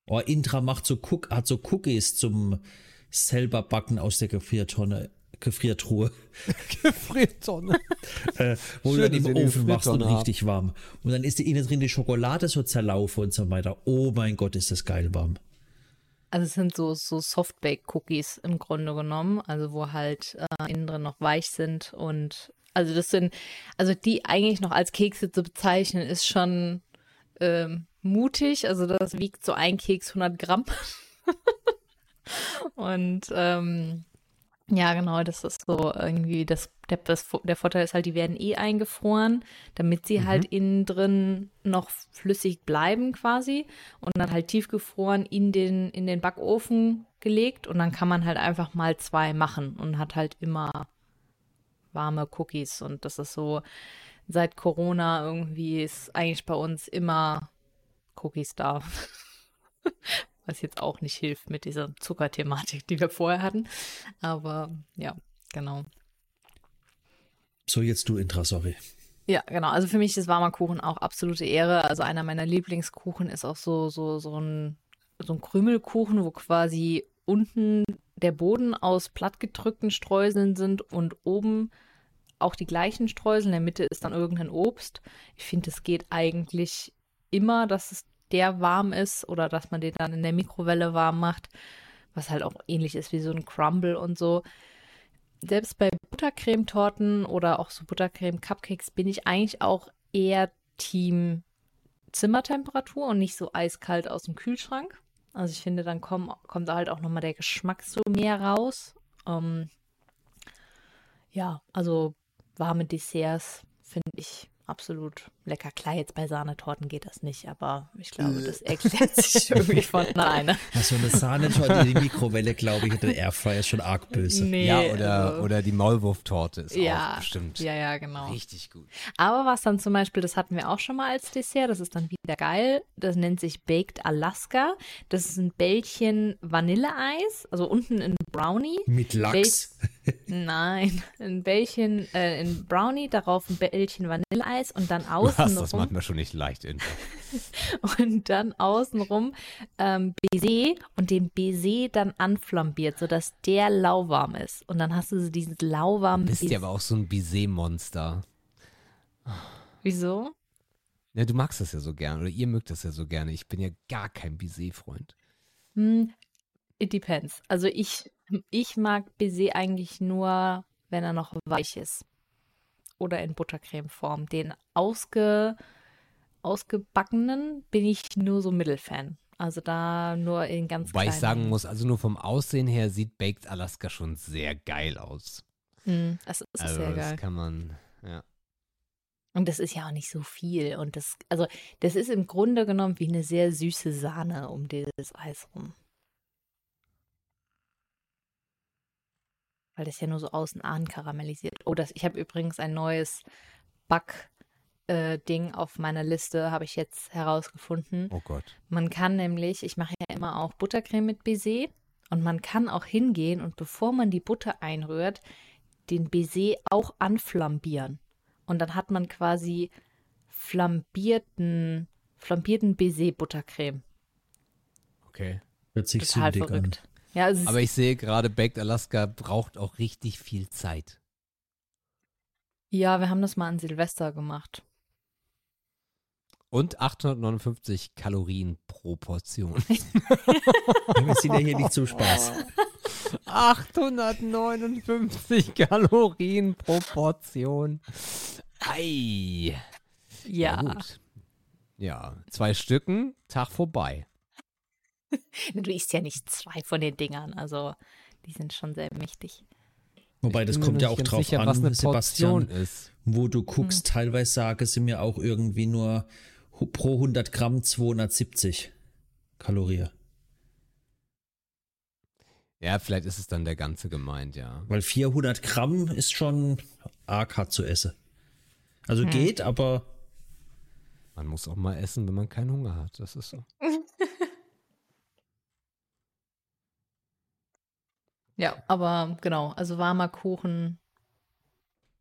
[SPEAKER 2] Oh, Intra macht so Cook, hat so Cookies zum selber backen aus der Gefriertonne, Gefriertruhe,
[SPEAKER 1] Gefriertonne.
[SPEAKER 2] äh, wo
[SPEAKER 1] Schön,
[SPEAKER 2] du dann im Ofen machst und
[SPEAKER 1] Gefriertonne
[SPEAKER 2] richtig warm. Und dann ist die innen drin die Schokolade so zerlaufen und so weiter. Oh mein Gott, ist das geil warm.
[SPEAKER 3] Also es sind so, so Softbake-Cookies im Grunde genommen, also wo halt äh, innen drin noch weich sind und also das sind, also die eigentlich noch als Kekse zu bezeichnen, ist schon ähm, mutig. Also das wiegt so ein Keks 100 Gramm. und ähm, ja, genau, das ist so irgendwie, das, der, das, der Vorteil ist halt, die werden eh eingefroren, damit sie halt innen drin noch flüssig bleiben quasi und dann halt tiefgefroren in den, in den Backofen gelegt und dann kann man halt einfach mal zwei machen und hat halt immer warme Cookies und das ist so, seit Corona irgendwie ist eigentlich bei uns immer Cookies da. Was jetzt auch nicht hilft mit dieser Zuckerthematik, die wir vorher hatten. Aber ja, genau.
[SPEAKER 2] So, jetzt du Intra, sorry.
[SPEAKER 3] Ja, genau. Also für mich ist warmer Kuchen auch absolute Ehre. Also einer meiner Lieblingskuchen ist auch so, so, so ein, so ein Krümelkuchen, wo quasi unten der Boden aus plattgedrückten Streuseln sind und oben auch die gleichen Streusel. In der Mitte ist dann irgendein Obst. Ich finde, es geht eigentlich immer, dass es der warm ist oder dass man den dann in der Mikrowelle warm macht, was halt auch ähnlich ist wie so ein Crumble und so selbst bei Buttercremetorten oder auch so Buttercreme-Cupcakes bin ich eigentlich auch eher Team Zimmertemperatur und nicht so eiskalt aus dem Kühlschrank. Also ich finde, dann komm, kommt da halt auch nochmal der Geschmack so mehr raus. Ähm, ja, also warme Desserts finde ich absolut lecker. Klar, jetzt bei Sahnetorten geht das nicht, aber ich glaube, das erklärt sich irgendwie von alleine.
[SPEAKER 2] Also eine Sahnetorte in die Mikrowelle, glaube ich, und der Airfryer ist schon arg böse.
[SPEAKER 3] Nee,
[SPEAKER 1] ja, oder,
[SPEAKER 3] also,
[SPEAKER 1] oder die Maulwurftorte ist
[SPEAKER 3] ja,
[SPEAKER 1] auch bestimmt
[SPEAKER 3] Ja, ja, genau.
[SPEAKER 1] richtig gut.
[SPEAKER 3] Aber was dann zum Beispiel, das hatten wir auch schon mal als Dessert, das ist dann wieder geil. Das nennt sich Baked Alaska. Das ist ein Bällchen Vanilleeis, also unten in Brownie.
[SPEAKER 2] Mit Lachs.
[SPEAKER 3] Nein, ein Bällchen, äh, ein Brownie, darauf ein Bällchen Vanilleeis und dann
[SPEAKER 1] Du hast das
[SPEAKER 3] außenrum
[SPEAKER 1] manchmal schon nicht leicht in.
[SPEAKER 3] und dann außenrum ähm, Baiser und den Baiser dann anflambiert, sodass der lauwarm ist. Und dann hast du so dieses lauwarme
[SPEAKER 1] Du bist ja aber auch so ein Baiser-Monster.
[SPEAKER 3] Wieso?
[SPEAKER 1] Ja, du magst das ja so gern oder ihr mögt das ja so gerne. Ich bin ja gar kein Baiser-Freund.
[SPEAKER 3] Hm, it depends. Also ich, ich mag Baiser eigentlich nur, wenn er noch weich ist. Oder in Buttercremeform. Den ausge, ausgebackenen bin ich nur so Mittelfan. Also da nur in ganz
[SPEAKER 1] Wobei ich sagen muss, also nur vom Aussehen her sieht Baked Alaska schon sehr geil aus.
[SPEAKER 3] Hm, das ist
[SPEAKER 1] also
[SPEAKER 3] sehr
[SPEAKER 1] das
[SPEAKER 3] geil.
[SPEAKER 1] kann man, ja.
[SPEAKER 3] Und das ist ja auch nicht so viel. Und das, also, das ist im Grunde genommen wie eine sehr süße Sahne um dieses Eis rum. Weil das ja nur so außen an karamellisiert. Oh, das, ich habe übrigens ein neues Back-Ding auf meiner Liste, habe ich jetzt herausgefunden.
[SPEAKER 1] Oh Gott.
[SPEAKER 3] Man kann nämlich, ich mache ja immer auch Buttercreme mit Baiser und man kann auch hingehen und bevor man die Butter einrührt, den Baiser auch anflambieren. Und dann hat man quasi flambierten, flambierten Baiser-Buttercreme.
[SPEAKER 1] Okay.
[SPEAKER 2] Hört sich
[SPEAKER 3] Total
[SPEAKER 2] sündig an.
[SPEAKER 3] Ja,
[SPEAKER 1] Aber ich sehe gerade, Baked Alaska braucht auch richtig viel Zeit.
[SPEAKER 3] ja, wir haben das mal an Silvester gemacht.
[SPEAKER 1] Und 859 Kalorien pro Portion.
[SPEAKER 2] Wir sind ja hier nicht zum Spaß.
[SPEAKER 1] 859 Kalorien pro Portion. Ei.
[SPEAKER 3] Ja,
[SPEAKER 1] gut. Ja, zwei Stücken, Tag vorbei.
[SPEAKER 3] du isst ja nicht zwei von den Dingern, also die sind schon sehr mächtig.
[SPEAKER 2] Wobei, das kommt ja auch drauf
[SPEAKER 1] sicher,
[SPEAKER 2] an,
[SPEAKER 1] was eine
[SPEAKER 2] Sebastian,
[SPEAKER 1] ist.
[SPEAKER 2] wo du guckst.
[SPEAKER 3] Hm.
[SPEAKER 2] Teilweise sage sie mir auch irgendwie nur pro 100 Gramm 270 Kalorien.
[SPEAKER 1] Ja, vielleicht ist es dann der ganze gemeint, ja.
[SPEAKER 2] Weil 400 Gramm ist schon arg hart zu essen. Also
[SPEAKER 3] Hm.
[SPEAKER 2] geht, aber
[SPEAKER 1] Man muss auch mal essen, wenn man keinen Hunger hat. Das ist so.
[SPEAKER 3] Ja, aber genau, also warmer Kuchen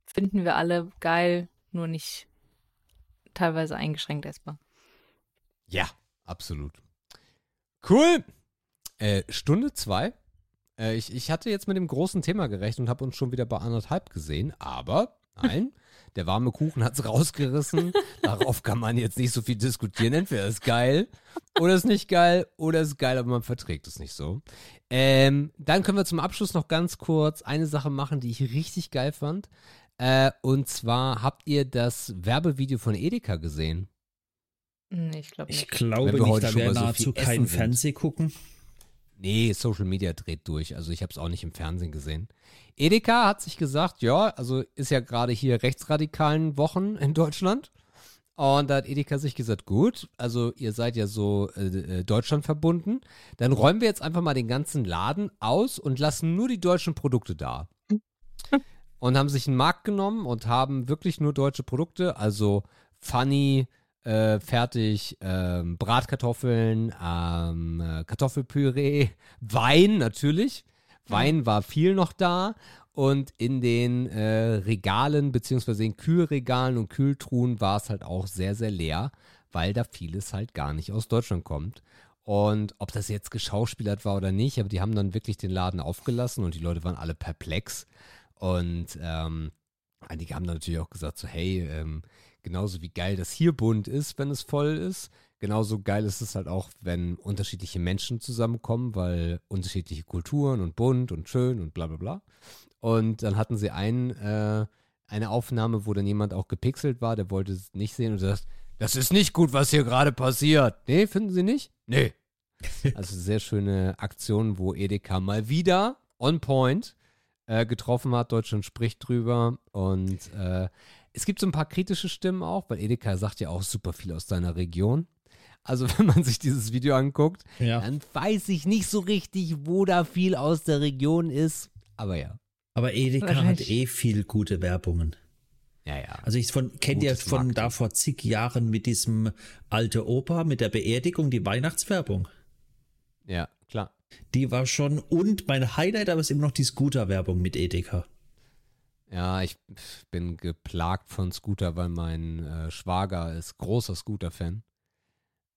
[SPEAKER 3] finden wir alle geil, nur nicht teilweise eingeschränkt essbar.
[SPEAKER 1] Ja, absolut. Cool. Äh, Stunde zwei. Äh, ich, ich hatte jetzt mit dem großen Thema gerechnet und habe uns schon wieder bei anderthalb gesehen, aber nein, der warme Kuchen hat es rausgerissen. Darauf kann man jetzt nicht so viel diskutieren. Entweder ist geil oder ist nicht geil oder ist geil, aber man verträgt es nicht so. Ähm, dann können wir zum Abschluss noch ganz kurz eine Sache machen, die ich richtig geil fand. Äh, und zwar habt ihr das Werbevideo von Edeka gesehen?
[SPEAKER 3] Nee, ich glaube
[SPEAKER 2] ich
[SPEAKER 3] nicht.
[SPEAKER 2] glaube
[SPEAKER 1] Wenn wir
[SPEAKER 2] nicht,
[SPEAKER 1] heute
[SPEAKER 2] da
[SPEAKER 1] schon
[SPEAKER 2] wäre
[SPEAKER 1] mal so
[SPEAKER 2] nahezu
[SPEAKER 1] viel
[SPEAKER 2] kein
[SPEAKER 1] essen sind.
[SPEAKER 2] Fernseh gucken.
[SPEAKER 1] Nee, Social Media dreht durch. Also ich habe es auch nicht im Fernsehen gesehen. Edeka hat sich gesagt, ja, also ist ja gerade hier rechtsradikalen Wochen in Deutschland. Und da hat Edeka sich gesagt, gut, also ihr seid ja so äh, äh, Deutschland verbunden. Dann räumen wir jetzt einfach mal den ganzen Laden aus und lassen nur die deutschen Produkte da. und haben sich einen Markt genommen und haben wirklich nur deutsche Produkte, also Funny, äh, fertig, ähm, Bratkartoffeln, ähm, äh, Kartoffelpüree, Wein natürlich. Wein war viel noch da und in den äh, Regalen beziehungsweise in Kühlregalen und Kühltruhen war es halt auch sehr, sehr leer, weil da vieles halt gar nicht aus Deutschland kommt. Und ob das jetzt geschauspielert war oder nicht, aber die haben dann wirklich den Laden aufgelassen und die Leute waren alle perplex. Und ähm, einige haben dann natürlich auch gesagt, so hey, ähm, genauso wie geil das hier bunt ist, wenn es voll ist, genauso geil ist es halt auch, wenn unterschiedliche Menschen zusammenkommen, weil unterschiedliche Kulturen und bunt und schön und bla bla bla. Und dann hatten sie ein, äh, eine Aufnahme, wo dann jemand auch gepixelt war, der wollte es nicht sehen und sagt, das ist nicht gut, was hier gerade passiert. Nee, finden Sie nicht? Nee. Also sehr schöne Aktion, wo Edeka mal wieder on point äh, getroffen hat. Deutschland spricht drüber und äh, es gibt so ein paar kritische Stimmen auch, weil Edeka sagt ja auch super viel aus deiner Region. Also wenn man sich dieses Video anguckt,
[SPEAKER 2] Ja.
[SPEAKER 1] dann weiß ich nicht so richtig, wo da viel aus der Region ist. Aber ja,
[SPEAKER 2] Aber Edeka hat eh viel gute Werbungen.
[SPEAKER 1] ja, ja.
[SPEAKER 2] Also ich von, kennt ihr von
[SPEAKER 1] Marketing.
[SPEAKER 2] da vor zig Jahren mit diesem alte Opa, mit der Beerdigung, die Weihnachtswerbung.
[SPEAKER 1] Ja, klar.
[SPEAKER 2] Die war schon, und mein Highlight aber ist immer noch die Scooter-Werbung mit Edeka.
[SPEAKER 1] Ja, ich bin geplagt von Scooter, weil mein äh, Schwager ist großer Scooter-Fan.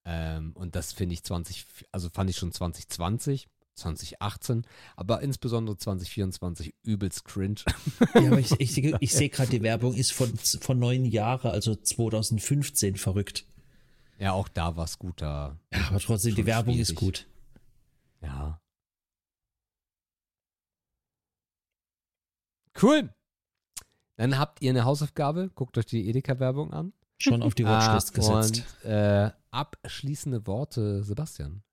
[SPEAKER 1] Ähm, und das finde ich 20, also fand ich schon 2020, 2018, aber insbesondere 2024 übelst cringe.
[SPEAKER 2] Ja, aber ich, ich, sehe- ich sehe gerade, die Werbung ist von, von neun Jahren, also 2015 verrückt.
[SPEAKER 1] ja, auch da war Scooter.
[SPEAKER 2] Ja, aber trotzdem, die Werbung ist
[SPEAKER 1] schwierig.
[SPEAKER 2] gut.
[SPEAKER 1] Ja. Cool. Dann habt ihr eine Hausaufgabe, guckt euch die Edeka-Werbung an.
[SPEAKER 2] Schon auf die Watchlist
[SPEAKER 1] Ah,
[SPEAKER 2] gesetzt.
[SPEAKER 1] Und äh, abschließende Worte, Sebastian.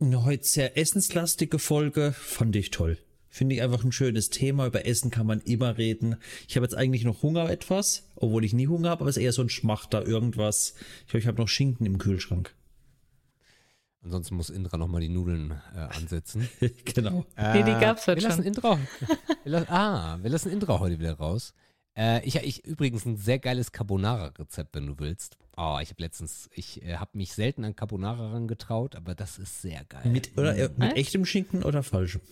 [SPEAKER 2] Eine heute sehr essenslastige Folge, fand ich toll. Finde ich einfach ein schönes Thema. Über Essen kann man immer reden. Ich habe jetzt eigentlich noch Hunger etwas, obwohl ich nie Hunger habe, aber es ist eher so ein Schmachter, irgendwas. Ich glaube, ich habe noch Schinken im Kühlschrank.
[SPEAKER 1] Ansonsten muss Indra nochmal die Nudeln äh, ansetzen.
[SPEAKER 2] genau.
[SPEAKER 3] Nee, die gab's heute
[SPEAKER 1] wir lassen
[SPEAKER 3] schon.
[SPEAKER 1] Indra, wir lassen, Ah, wir lassen Indra heute wieder raus. Äh, ich ich übrigens ein sehr geiles Carbonara-Rezept, wenn du willst. Oh, ich habe letztens, ich äh, habe mich selten an Carbonara herangetraut, aber das ist sehr geil.
[SPEAKER 2] Mit, oder, äh, mit
[SPEAKER 3] Was?
[SPEAKER 2] echtem Schinken oder falschem?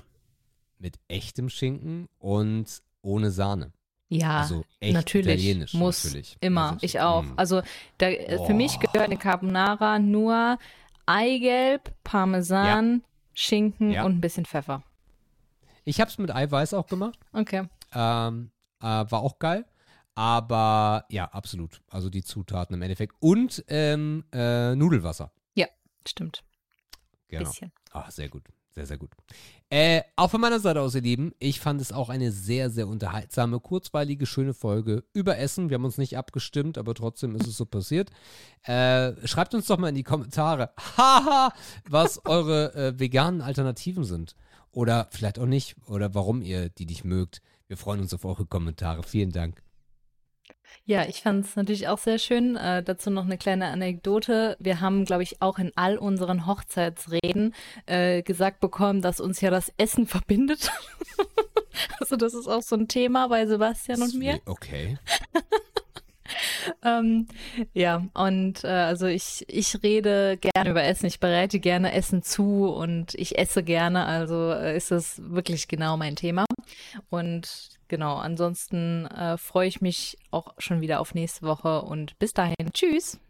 [SPEAKER 1] Mit echtem Schinken und ohne Sahne.
[SPEAKER 3] Ja,
[SPEAKER 1] Also echt
[SPEAKER 3] natürlich.
[SPEAKER 1] italienisch,
[SPEAKER 3] Muss.
[SPEAKER 1] natürlich.
[SPEAKER 3] Immer.
[SPEAKER 1] Also,
[SPEAKER 3] ich auch.
[SPEAKER 1] mm.
[SPEAKER 3] Also da, äh, für mich gehört eine Carbonara nur Eigelb, Parmesan, Schinken
[SPEAKER 1] Ja.
[SPEAKER 3] und ein bisschen Pfeffer.
[SPEAKER 1] Ich habe es mit Eiweiß auch gemacht.
[SPEAKER 3] Okay.
[SPEAKER 1] Ähm, äh, war auch geil. Aber ja, absolut. Also die Zutaten im Endeffekt. Und ähm, äh, Nudelwasser.
[SPEAKER 3] Stimmt.
[SPEAKER 1] Genau.
[SPEAKER 3] Bisschen.
[SPEAKER 1] Ah, sehr gut. Sehr, sehr gut. Äh, auch von meiner Seite aus, ihr Lieben, ich fand es auch eine sehr, sehr unterhaltsame, kurzweilige, schöne Folge über Essen. Wir haben uns nicht abgestimmt, aber trotzdem ist es so passiert. Äh, schreibt uns doch mal in die Kommentare, haha, was eure äh, veganen Alternativen sind. Oder vielleicht auch nicht. Oder warum ihr die nicht mögt. Wir freuen uns auf eure Kommentare. Vielen Dank.
[SPEAKER 3] Ja, ich fand es natürlich auch sehr schön. Äh, dazu noch eine kleine Anekdote. Wir haben, glaube ich, auch in all unseren Hochzeitsreden äh, gesagt bekommen, dass uns ja das Essen verbindet. also das ist auch so ein Thema bei Sebastian und mir.
[SPEAKER 1] Okay.
[SPEAKER 3] Ähm, ja, und äh, also ich, ich rede gerne über Essen, ich bereite gerne Essen zu und ich esse gerne, also äh, ist das wirklich genau mein Thema. Und genau, ansonsten äh, freue ich mich auch schon wieder auf nächste Woche und bis dahin. Tschüss.